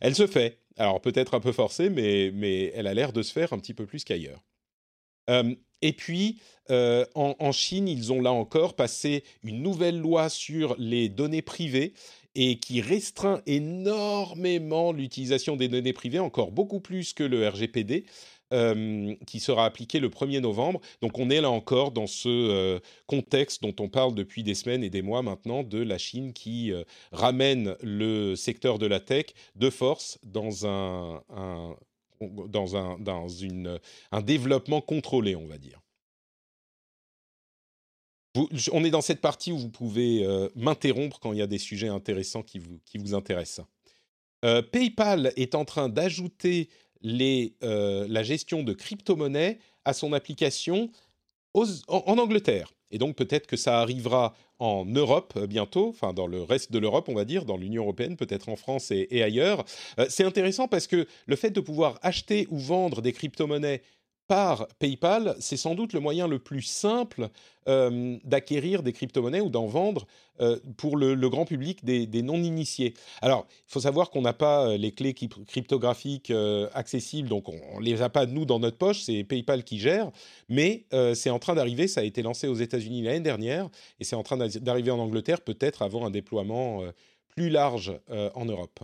elle se fait. Alors peut-être un peu forcée, mais, mais elle a l'air de se faire un petit peu plus qu'ailleurs. Et puis, en, Chine, ils ont là encore passé une nouvelle loi sur les données privées et qui restreint énormément l'utilisation des données privées, encore beaucoup plus que le RGPD. Qui sera appliqué le 1er novembre. Donc on est là encore dans ce contexte dont on parle depuis des semaines et des mois maintenant de la Chine qui ramène le secteur de la tech de force dans un, dans un, dans une, un développement contrôlé, on va dire. on est dans cette partie où vous pouvez m'interrompre quand il y a des sujets intéressants qui vous, qui vous intéressent. PayPal est en train d'ajouter euh, la gestion de crypto-monnaies à son application en, Angleterre. Et donc peut-être que ça arrivera en Europe euh, bientôt, enfin dans le reste de l'Europe, on va dire, dans l'Union européenne, peut-être en France et, ailleurs. Euh, c'est intéressant parce que le fait de pouvoir acheter ou vendre des crypto-monnaies par PayPal, c'est sans doute le moyen le plus simple euh, d'acquérir des crypto-monnaies ou d'en vendre euh, pour le, grand public des, non-initiés. Alors, il faut savoir qu'on n'a pas euh, les clés cryptographiques accessibles, donc on ne les a pas nous dans notre poche, c'est PayPal qui gère, mais c'est en train d'arriver, ça a été lancé aux États-Unis l'année dernière, et c'est en train d'arriver en Angleterre, peut-être avant un déploiement plus large en Europe.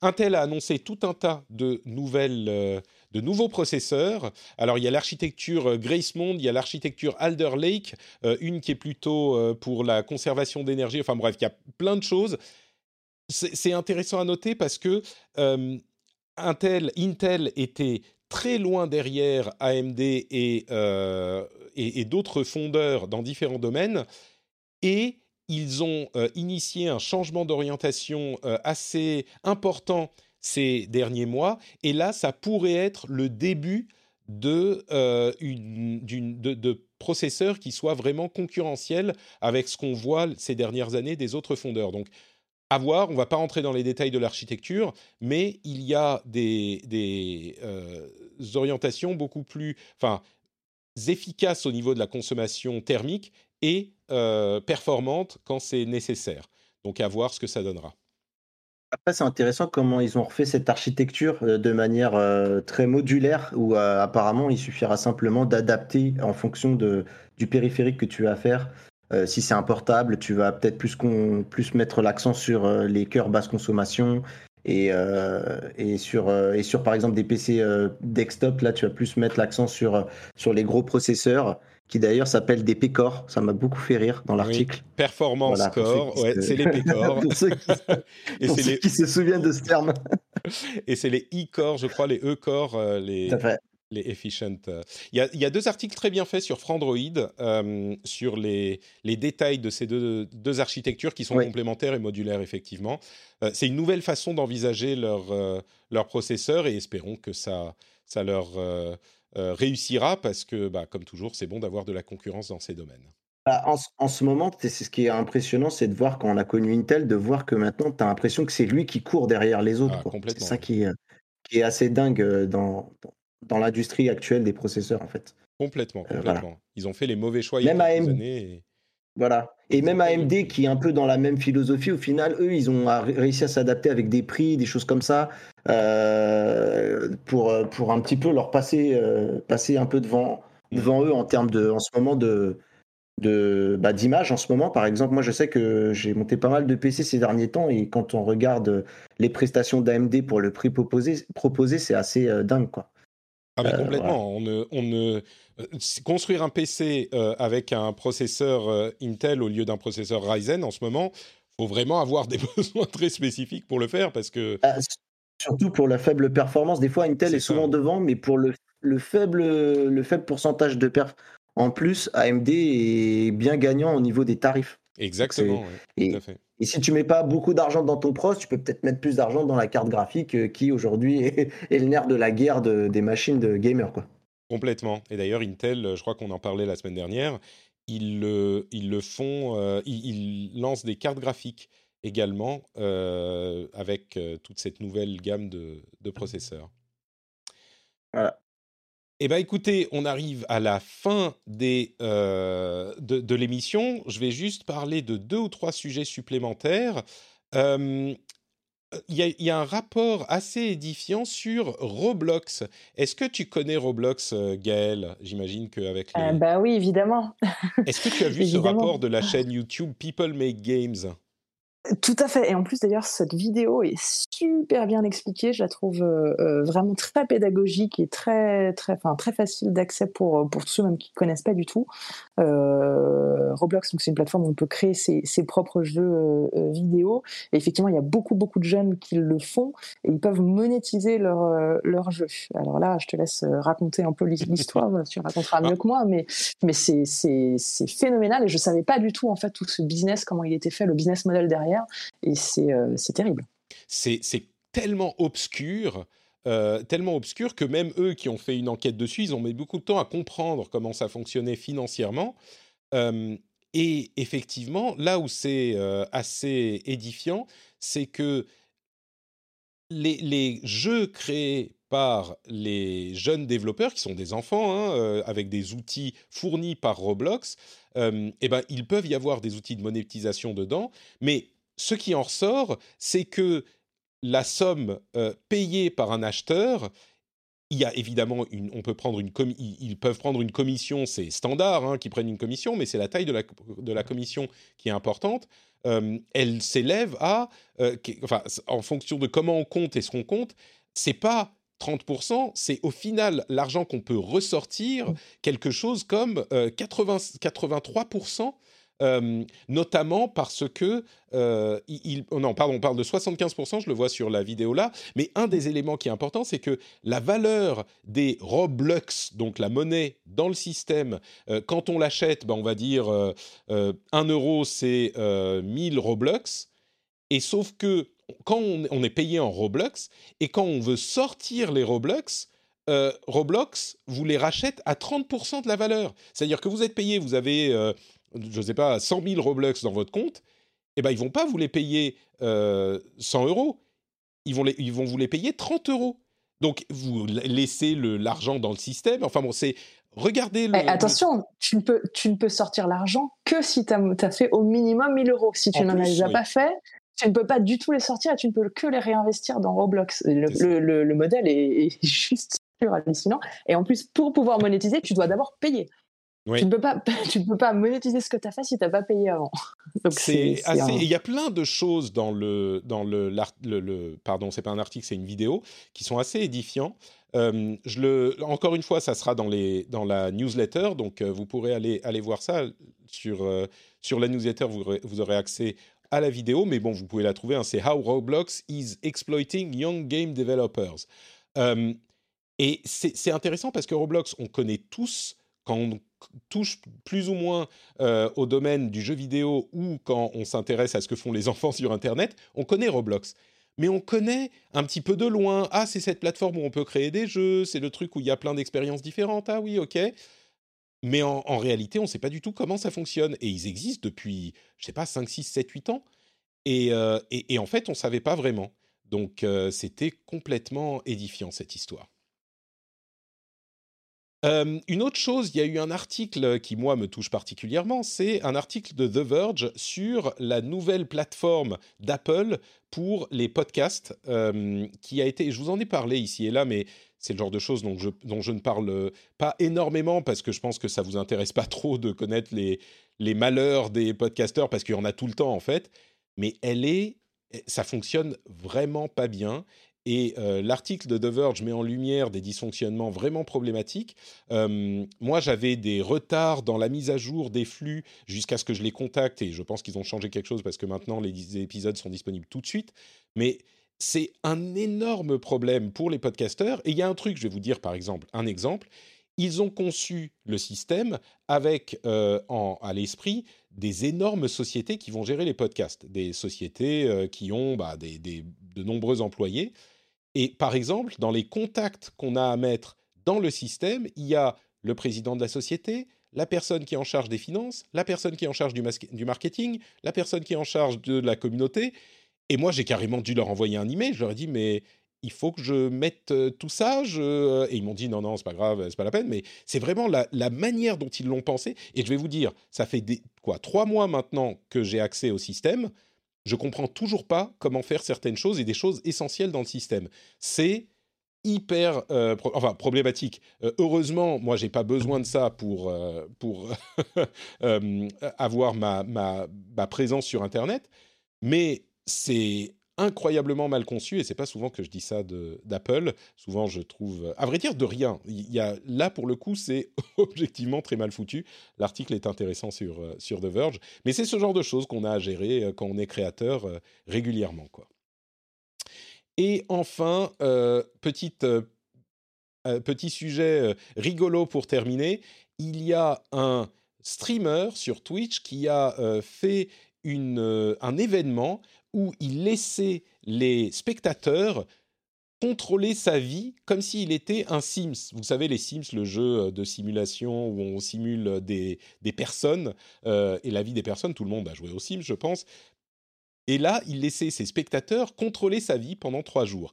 Intel a annoncé tout un tas de nouvelles de nouveaux processeurs. Alors, il y a l'architecture euh, Gracemont, il y a l'architecture Alder Lake, euh, une qui est plutôt euh, pour la conservation d'énergie. Enfin bref, il y a plein de choses. C'est intéressant à noter parce que Intel, était très loin derrière AMD et, d'autres fondeurs dans différents domaines. Et ils ont initié un changement d'orientation assez important ces derniers mois. Et là, ça pourrait être le début de, euh, de, processeurs qui soient vraiment concurrentiels avec ce qu'on voit ces dernières années des autres fondeurs. Donc, à voir, on ne va pas rentrer dans les détails de l'architecture, mais il y a des, des euh, orientations beaucoup plus enfin, efficaces au niveau de la consommation thermique et euh, performantes quand c'est nécessaire. Donc, à voir ce que ça donnera. Après, c'est intéressant comment ils ont refait cette architecture euh, de manière euh, très modulaire, où euh, apparemment il suffira simplement d'adapter en fonction de, du périphérique que tu vas faire. si c'est un portable, tu vas peut-être plus, plus mettre l'accent sur les cœurs basse consommation et, et, sur, et sur par exemple des PC desktop, là tu vas plus mettre l'accent sur, sur les gros processeurs qui d'ailleurs s'appelle des PCOR. Ça m'a beaucoup fait rire dans l'article. performance Core, ouais, c'est les PCOR. pour ceux, qui, et c'est les... qui se souviennent de ce terme. et c'est les e-core, je crois, les e-core, euh, les, les efficient. Euh. Il y, a, il y, a, deux articles très bien faits sur Frandroid, euh, sur les, les, détails de ces deux, deux architectures qui sont complémentaires et modulaires, effectivement. c'est une nouvelle façon d'envisager leur, leur processeur et espérons que ça, ça leur euh, réussira parce que, bah, comme toujours, c'est bon d'avoir de la concurrence dans ces domaines. Bah, en, ce moment, c'est ce qui est impressionnant, c'est de voir quand on a connu Intel, de voir que maintenant, tu as l'impression que c'est lui qui court derrière les autres. Ah, c'est ça qui, qui, est assez dingue euh, dans, dans l'industrie actuelle des processeurs, en fait. Complètement, Euh, complètement. voilà. Ils ont fait les mauvais choix il y a quelques années. et- Voilà. Et même AMD, qui est un peu dans la même philosophie, au final, eux, ils ont réussi à s'adapter avec des prix, des choses comme ça, euh, pour, euh, pour un petit peu leur passer, euh, passer un peu devant, Mm. devant eux en termes de, en ce moment, de de bah, d'image en ce moment par exemple moi je sais que j'ai monté pas mal de PC ces derniers temps et quand on regarde les prestations d'AMD pour le prix proposé proposé c'est assez euh, dingue quoi Ah mais Euh, complètement. On ne, on ne euh, construire un PC euh, avec un processeur Intel au lieu d'un processeur Ryzen en ce moment, faut vraiment avoir des besoins très spécifiques pour le faire parce que Ah, s- surtout pour la faible performance des fois Intel est, ça. souvent devant mais pour le, le faible le faible pourcentage de perf en plus AMD est bien gagnant au niveau des tarifs exactement, ouais, et, tout à fait. et si tu mets pas beaucoup d'argent dans ton pros tu peux peut-être mettre plus d'argent dans la carte graphique euh, qui aujourd'hui est, est le nerf de la guerre de- des machines de gamers quoi Complètement. Et d'ailleurs, Intel, euh, je crois qu'on en parlait la semaine dernière, ils le, ils le font, euh, ils, ils lancent des cartes graphiques également euh, avec toute cette nouvelle gamme de, de processeurs. Voilà. Eh bien, écoutez, on arrive à la fin des, euh, de, de l'émission. Je vais juste parler de deux ou trois sujets supplémentaires. Euh, Il y, a- il y a un rapport assez édifiant sur Roblox. Est-ce que tu connais Roblox, euh, Gaël? J'imagine qu'avec les... Euh, bah oui, évidemment. Est-ce que tu as vu ce rapport de la chaîne YouTube People Make Games? Tout à fait. Et en plus, d'ailleurs, cette vidéo est super bien expliquée. Je la trouve euh, euh, vraiment très pédagogique et très, très, enfin, très facile d'accès pour, pour tous ceux même qui ne connaissent pas du tout. Euh, Roblox, donc c'est une plateforme où on peut créer ses, ses propres jeux euh, euh, vidéo. Et effectivement, il y a beaucoup, beaucoup de jeunes qui le font et ils peuvent monétiser leur, euh, leur jeu. Alors là, je te laisse euh, raconter un peu l'histoire. tu raconteras mieux que moi, mais, mais c'est, phénoménal et je savais pas du tout en fait tout ce business, comment il était fait, le business model derrière. Et c'est, euh, c'est terrible. C'est tellement obscur. euh, tellement obscur que même eux qui ont fait une enquête dessus, ils ont mis beaucoup de temps à comprendre comment ça fonctionnait financièrement. Euh, et effectivement, là où c'est assez édifiant, c'est que les, jeux créés par les jeunes développeurs, qui sont des enfants, hein, avec des outils fournis par Roblox, eh ben, il peuvent y avoir des outils de monétisation dedans, mais ce qui en ressort, c'est que la somme euh, payée par un acheteur, il y a évidemment une, on peut prendre une ils, peuvent prendre une commission, c'est standard hein, qu'ils prennent une commission, mais c'est la taille de la, de la commission qui est importante. Euh, elle s'élève à, euh, enfin, en fonction de comment on compte et ce qu'on compte, c'est pas 30%, c'est au final l'argent qu'on peut ressortir, quelque chose comme euh, 80, 83%. Notamment parce que oh non pardon on parle de 75% je le vois sur la vidéo là mais un des éléments qui est important c'est que la valeur des Roblox donc la monnaie dans le système quand on l'achète ben, on va dire euh, euh, 1 euro c'est euh, 1000 Roblox. Et sauf que quand on, est payé en Roblox et quand on veut sortir les Roblox Roblox vous les rachète à 30% de la valeur. C'est-à-dire que vous êtes payé vous avez je sais pas, 100 000 Roblox dans votre compte, eh ben, ils vont pas vous les payer euh, 100 euros. Ils vont, les, ils vont vous les payer 30 euros. Donc, vous laissez l'argent dans le système. Enfin bon, c'est... Regardez le... Eh, attention, tu ne, peux, tu ne peux sortir l'argent que si tu as, fait au minimum 1000 euros. Si tu En n'en as déjà oui. pas fait, tu ne peux pas du tout les sortir et tu ne peux que les réinvestir dans Roblox. Le- le modèle est, est juste hallucinant. Et en plus, pour pouvoir monétiser, tu dois d'abord payer. Oui. Tu ne peux pas, tu peux pas monétiser ce que tu as fait si tu n'as pas payé avant. C'est un- Il y a plein de choses dans le dans le, le, le- pardon, c'est pas un article, c'est une vidéo qui sont assez édifiants. Euh, je le encore une fois, ça sera dans les dans la newsletter, donc euh, vous pourrez aller aller voir ça sur euh, sur la newsletter. Vous aurez, vous aurez accès à la vidéo, mais bon, vous pouvez la trouver. hein, c'est How Roblox is exploiting young game developers. Et c'est c'est intéressant parce que Roblox, on connaît tous quand on touche plus ou moins euh, au domaine du jeu vidéo ou quand on s'intéresse à ce que font les enfants sur Internet, on connaît Roblox. Mais on connaît un petit peu de loin. Ah, c'est cette plateforme où on peut créer des jeux, c'est le truc où il y a plein d'expériences différentes. Ah oui, ok. Mais en, réalité, on ne sait pas du tout comment ça fonctionne. Et ils existent depuis, je sais pas, 5, 6, 7, 8 ans. Et, euh, et en fait, on ne savait pas vraiment. Donc, euh, c'était complètement édifiant, cette histoire. Euh, une autre chose, il y a eu un article qui, moi, me touche particulièrement, c'est un article de The Verge sur la nouvelle plateforme d'Apple pour les podcasts, euh, qui a été, je vous en ai parlé ici et là, mais c'est le genre de choses dont je, dont je ne parle pas énormément parce que je pense que ça vous intéresse pas trop de connaître les, les malheurs des podcasteurs parce qu'il y en a tout le temps en fait. Mais elle est, ça fonctionne vraiment pas bien et euh, l'article de The Verge met en lumière des dysfonctionnements vraiment problématiques. Euh, moi, j'avais des retards dans la mise à jour des flux jusqu'à ce que je les contacte, et je pense qu'ils ont changé quelque chose parce que maintenant les épisodes sont disponibles tout de suite. Mais c'est un énorme problème pour les podcasteurs. Et il y a un truc, je vais vous dire par exemple, un exemple. Ils ont conçu le système avec euh, en, à l'esprit des énormes sociétés qui vont gérer les podcasts, des sociétés qui ont bah, des, de nombreux employés. Et par exemple, dans les contacts qu'on a à mettre dans le système, il y a le président de la société, la personne qui est en charge des finances, la personne qui est en charge du, marketing, la personne qui est en charge de la communauté. Et moi, j'ai carrément dû leur envoyer un email. Je leur ai dit, mais il faut que je mette euh, tout ça. Je... Et ils m'ont dit, non, non, c'est pas grave, c'est pas la peine. Mais c'est vraiment la, manière dont ils l'ont pensé. Et je vais vous dire, ça fait quoi, trois mois maintenant que j'ai accès au système je comprends toujours pas comment faire certaines choses et des choses essentielles dans le système. C'est hyper euh, enfin problématique. Euh, heureusement, moi j'ai pas besoin de ça pour euh, pour avoir ma, ma, ma présence sur internet, mais c'est incroyablement mal conçu et c'est pas souvent que je dis ça d'Apple. Souvent, je trouve, à vrai dire, de rien. Il y a là pour le coup, c'est objectivement très mal foutu. L'article est intéressant sur euh, sur The Verge, mais c'est ce genre de choses qu'on a à gérer euh, quand on est créateur euh, régulièrement, quoi. Et enfin, petite petit sujet rigolo pour terminer. Il y a un streamer sur Twitch qui a fait une, un événement où il laissait les spectateurs contrôler sa vie comme s'il était un Sims. Vous savez, les Sims, le jeu de simulation où on simule des, des personnes euh, et la vie des personnes, tout le monde a joué aux Sims, je pense. Et là, il laissait ses spectateurs contrôler sa vie pendant trois jours.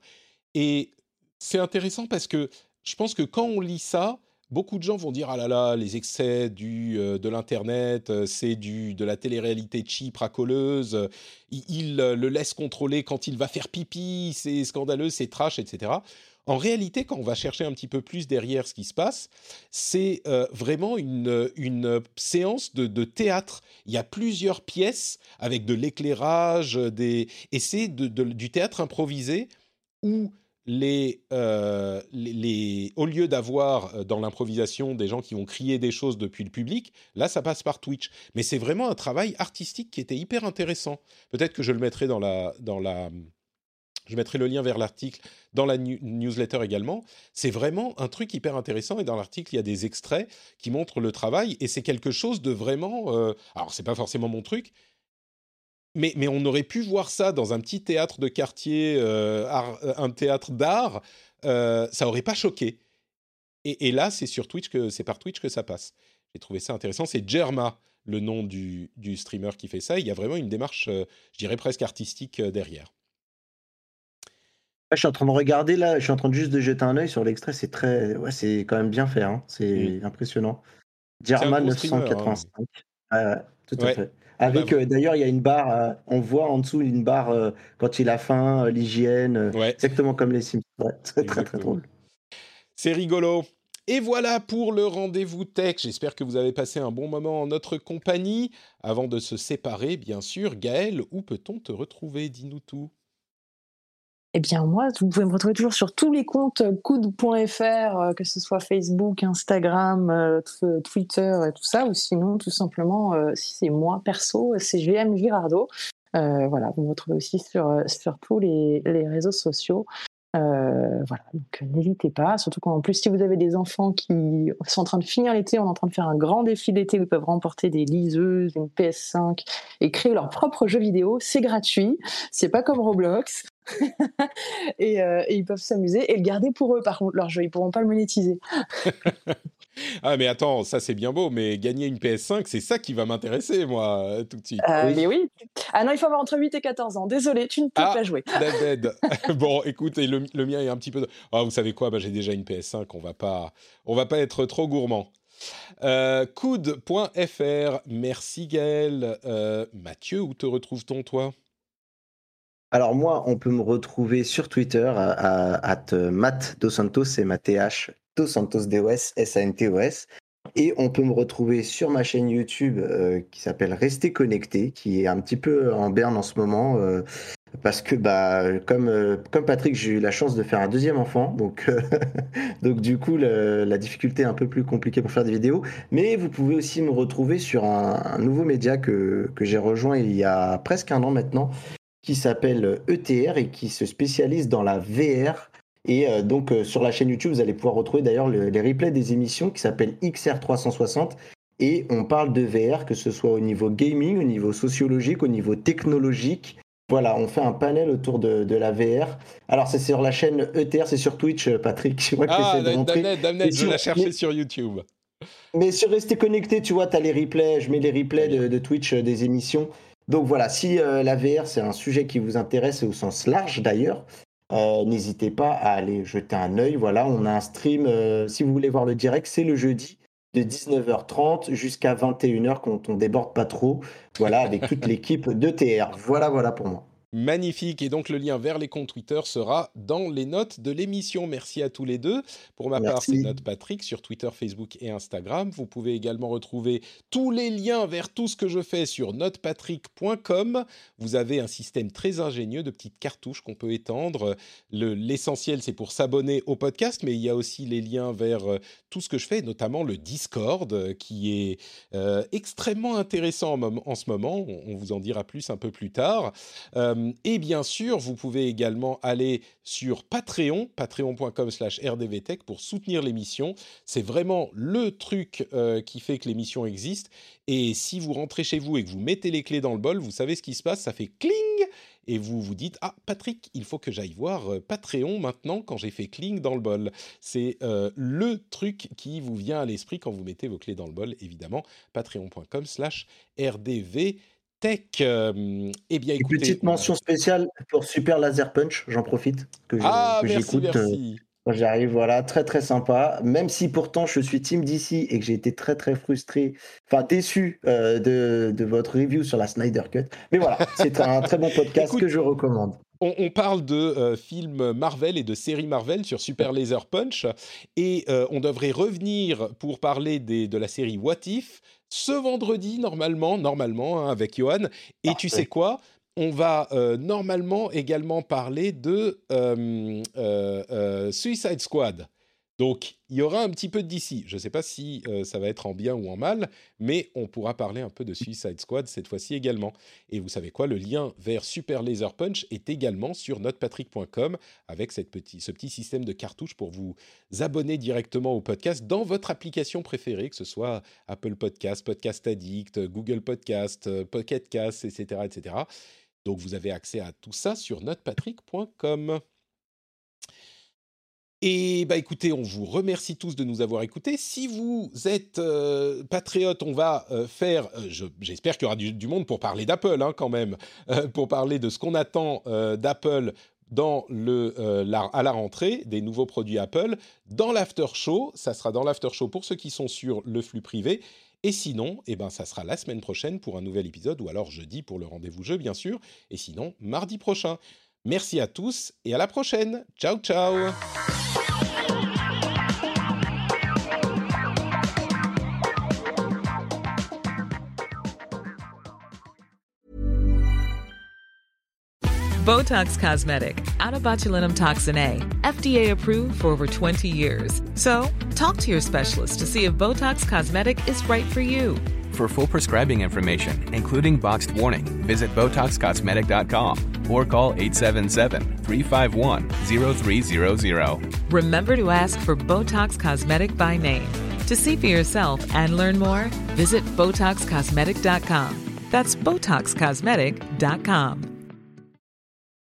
Et c'est intéressant parce que je pense que quand on lit ça, beaucoup de gens vont dire ah là là les excès du euh, de l'internet euh, c'est du de la télé-réalité cheap racoleuse. Il, euh, le laisse contrôler quand il va faire pipi c'est scandaleux c'est trash etc en réalité quand on va chercher un petit peu plus derrière ce qui se passe c'est vraiment une une séance de, de, théâtre. Il y a plusieurs pièces avec de l'éclairage des et c'est de, du théâtre improvisé où euh, les, au lieu d'avoir euh, dans l'improvisation des gens qui vont crier des choses depuis le public, là ça passe par Twitch. Mais c'est vraiment un travail artistique qui était hyper intéressant. Peut-être que je le mettrai dans la, dans la, je mettrai le lien vers l'article dans la newsletter également. C'est vraiment un truc hyper intéressant et dans l'article il y a des extraits qui montrent le travail et c'est quelque chose de vraiment. Euh, alors c'est pas forcément mon truc, mais, mais, on aurait pu voir ça dans un petit théâtre de quartier, euh, euh, un théâtre d'art, euh, ça aurait pas choqué. Et, et là, c'est sur Twitch que c'est par Twitch que ça passe. J'ai trouvé ça intéressant. C'est Germa, le nom du, du, streamer qui fait ça. Il y a vraiment une démarche, euh, je dirais presque artistique derrière. Je suis en train de regarder là, je suis en train de juste de jeter un œil sur l'extrait. C'est très, ouais, c'est quand même bien fait. Hein. C'est mmh. impressionnant. Germa 985. Hein. tout à fait. Avec euh, d'ailleurs, il y a une barre, euh, on voit en dessous une barre euh, quand il a faim, l'hygiène, exactement comme les Sims. c'est très très drôle. C'est rigolo. Et voilà pour le rendez-vous tech. J'espère que vous avez passé un bon moment en notre compagnie. Avant de se séparer, bien sûr, Gaël, où peut-on te retrouver? Dis-nous tout. Eh bien, moi, vous pouvez me retrouver toujours sur tous les comptes coude.fr, euh, que ce soit Facebook, Instagram, euh, Twitter et tout ça, ou sinon, tout simplement, euh, si c'est moi perso, c'est GM Girardo. voilà, vous me retrouvez aussi sur, sur tous les, les réseaux sociaux. Euh, voilà, donc n'hésitez pas, surtout quand en plus si vous avez des enfants qui sont en train de finir l'été, on est en train de faire un grand défi d'été où ils peuvent remporter des liseuses, une PS5 et créer leur propre jeu vidéo, c'est gratuit, c'est pas comme Roblox. et, euh, et, ils peuvent s'amuser et le garder pour eux par contre leur jeu, ils pourront pas le monétiser. Ah mais attends, ça c'est bien beau, mais gagner une PS5, c'est ça qui va m'intéresser moi tout de suite. Euh, Mais oui. Ah non, il faut avoir entre 8 et 14 ans. Désolé, tu ne peux Ah. pas jouer. Dead, dead. bon, écoute, et le, le mien est un petit peu. Ah, vous savez quoi? Bah, J'ai déjà une PS5. On va pas, on va pas être trop gourmand. Euh, coude.fr. Merci Gaël. Euh, Mathieu, où te retrouve-t-on toi? Alors moi, on peut me retrouver sur Twitter à, à, Dos Santos, c'est TH, Dos Santos DOS, S-A-N-T-O-S. Et on peut me retrouver sur ma chaîne YouTube euh, qui s'appelle Rester Connecté, qui est un petit peu en berne en ce moment. euh, parce que bah comme euh, comme Patrick j'ai eu la chance de faire un deuxième enfant donc du coup la difficulté est un peu plus compliquée pour faire des vidéos mais vous pouvez aussi me retrouver sur un, nouveau média que j'ai rejoint il y a presque un an maintenant qui s'appelle ETR et qui se spécialise dans la VR. Et euh, donc euh, sur la chaîne YouTube, vous allez pouvoir retrouver d'ailleurs le- les replays des émissions qui s'appellent XR360. Et on parle de VR, que ce soit au niveau gaming, au niveau sociologique, au niveau technologique. Voilà, on fait un panel autour de, de la VR. Alors c'est sur la chaîne ETR, c'est sur Twitch, euh, Patrick. Je vois que Ah, de montrer. Damned, Damned, Et je sur- la mais- sur YouTube. mais sur Rester Connecté, tu vois, tu as les replays, je mets les replays de, de Twitch euh, des émissions. Donc voilà, si euh, la VR, c'est un sujet qui vous intéresse, et au sens large d'ailleurs, euh, n'hésitez pas à aller jeter un œil. Voilà, on a un stream, euh, si vous voulez voir le direct, c'est le jeudi de 19h30 jusqu'à 21h quand on déborde pas trop. Voilà, avec toute l'équipe de TR. Voilà, voilà pour moi. Magnifique. Et donc, le lien vers les comptes Twitter sera dans les notes de l'émission. Merci à tous les deux. Pour ma part, c'est Note Patrick sur Twitter, Facebook et Instagram. Vous pouvez également retrouver tous les liens vers tout ce que je fais sur notepatrick.com. Vous avez un système très ingénieux de petites cartouches qu'on peut étendre. Le- L'essentiel, c'est pour s'abonner au podcast, mais il y a aussi les liens vers euh, tout ce que je fais, notamment le Discord, euh, qui est euh, extrêmement intéressant en, ce moment. On, on vous en dira plus un peu plus tard. Euh, et bien sûr, vous pouvez également aller sur Patreon, patreon.com slash rdvtech pour soutenir l'émission. C'est vraiment le truc euh, qui fait que l'émission existe. Et si vous rentrez chez vous et que vous mettez les clés dans le bol, vous savez ce qui se passe, ça fait cling et vous vous dites ah Patrick, il faut que j'aille voir euh, Patreon maintenant quand j'ai fait cling dans le bol. C'est euh, le truc qui vous vient à l'esprit quand vous mettez vos clés dans le bol, évidemment. Patreon.com slash Euh, eh bien, Une petite mention spéciale pour Super Laser Punch, j'en profite. Que Ah, j'écoute. Quand j'arrive, voilà, très très sympa. Même si pourtant je suis team DC et que j'ai été très très frustré, enfin déçu euh, de, de votre review sur la Snyder Cut. Mais voilà, c'est un très bon podcast Écoute, que je recommande. On, on parle de euh, films Marvel et de séries Marvel sur Super Laser Punch et euh, on devrait revenir pour parler des- de la série What If ce vendredi normalement, normalement hein, avec Johan. Et tu sais quoi? On va euh, normalement également parler de Suicide Squad. Donc, il y aura un petit peu de DC. Je ne sais pas si euh, ça va être en bien ou en mal, mais on pourra parler un peu de Suicide Squad cette fois-ci également. Et vous savez quoi Le lien vers Super Laser Punch est également sur notepatrick.com avec ce petit système de cartouches pour vous abonner directement au podcast dans votre application préférée, que ce soit Apple Podcast, Podcast Addict, Google Podcast, Pocket Cast, etc., etc. Donc, vous avez accès à tout ça sur notepatrick.com. Et bah écoutez, on vous remercie tous de nous avoir écoutés. Si vous êtes euh, patriote, on va euh, faire, euh, je- j'espère qu'il y aura du, monde pour parler d'Apple hein, quand même, pour parler de ce qu'on attend d'Apple à la rentrée, des nouveaux produits Apple. Dans l'after show, ça sera dans l'after show pour ceux qui sont sur le flux privé. Et sinon, eh ben, ça sera la semaine prochaine pour un nouvel épisode, ou alors jeudi pour le rendez-vous jeu, bien sûr. Et sinon, mardi prochain. Merci à tous et à la prochaine. Ciao, ciao. Botox Cosmetic, out of botulinum toxin A, FDA approved for over 20 years. So, talk to your specialist to see if Botox Cosmetic is right for you. For full prescribing information, including boxed warning, visit BotoxCosmetic.com or call 877-351-0300. Remember to ask for Botox Cosmetic by name. To see for yourself and learn more, visit BotoxCosmetic.com. That's BotoxCosmetic.com.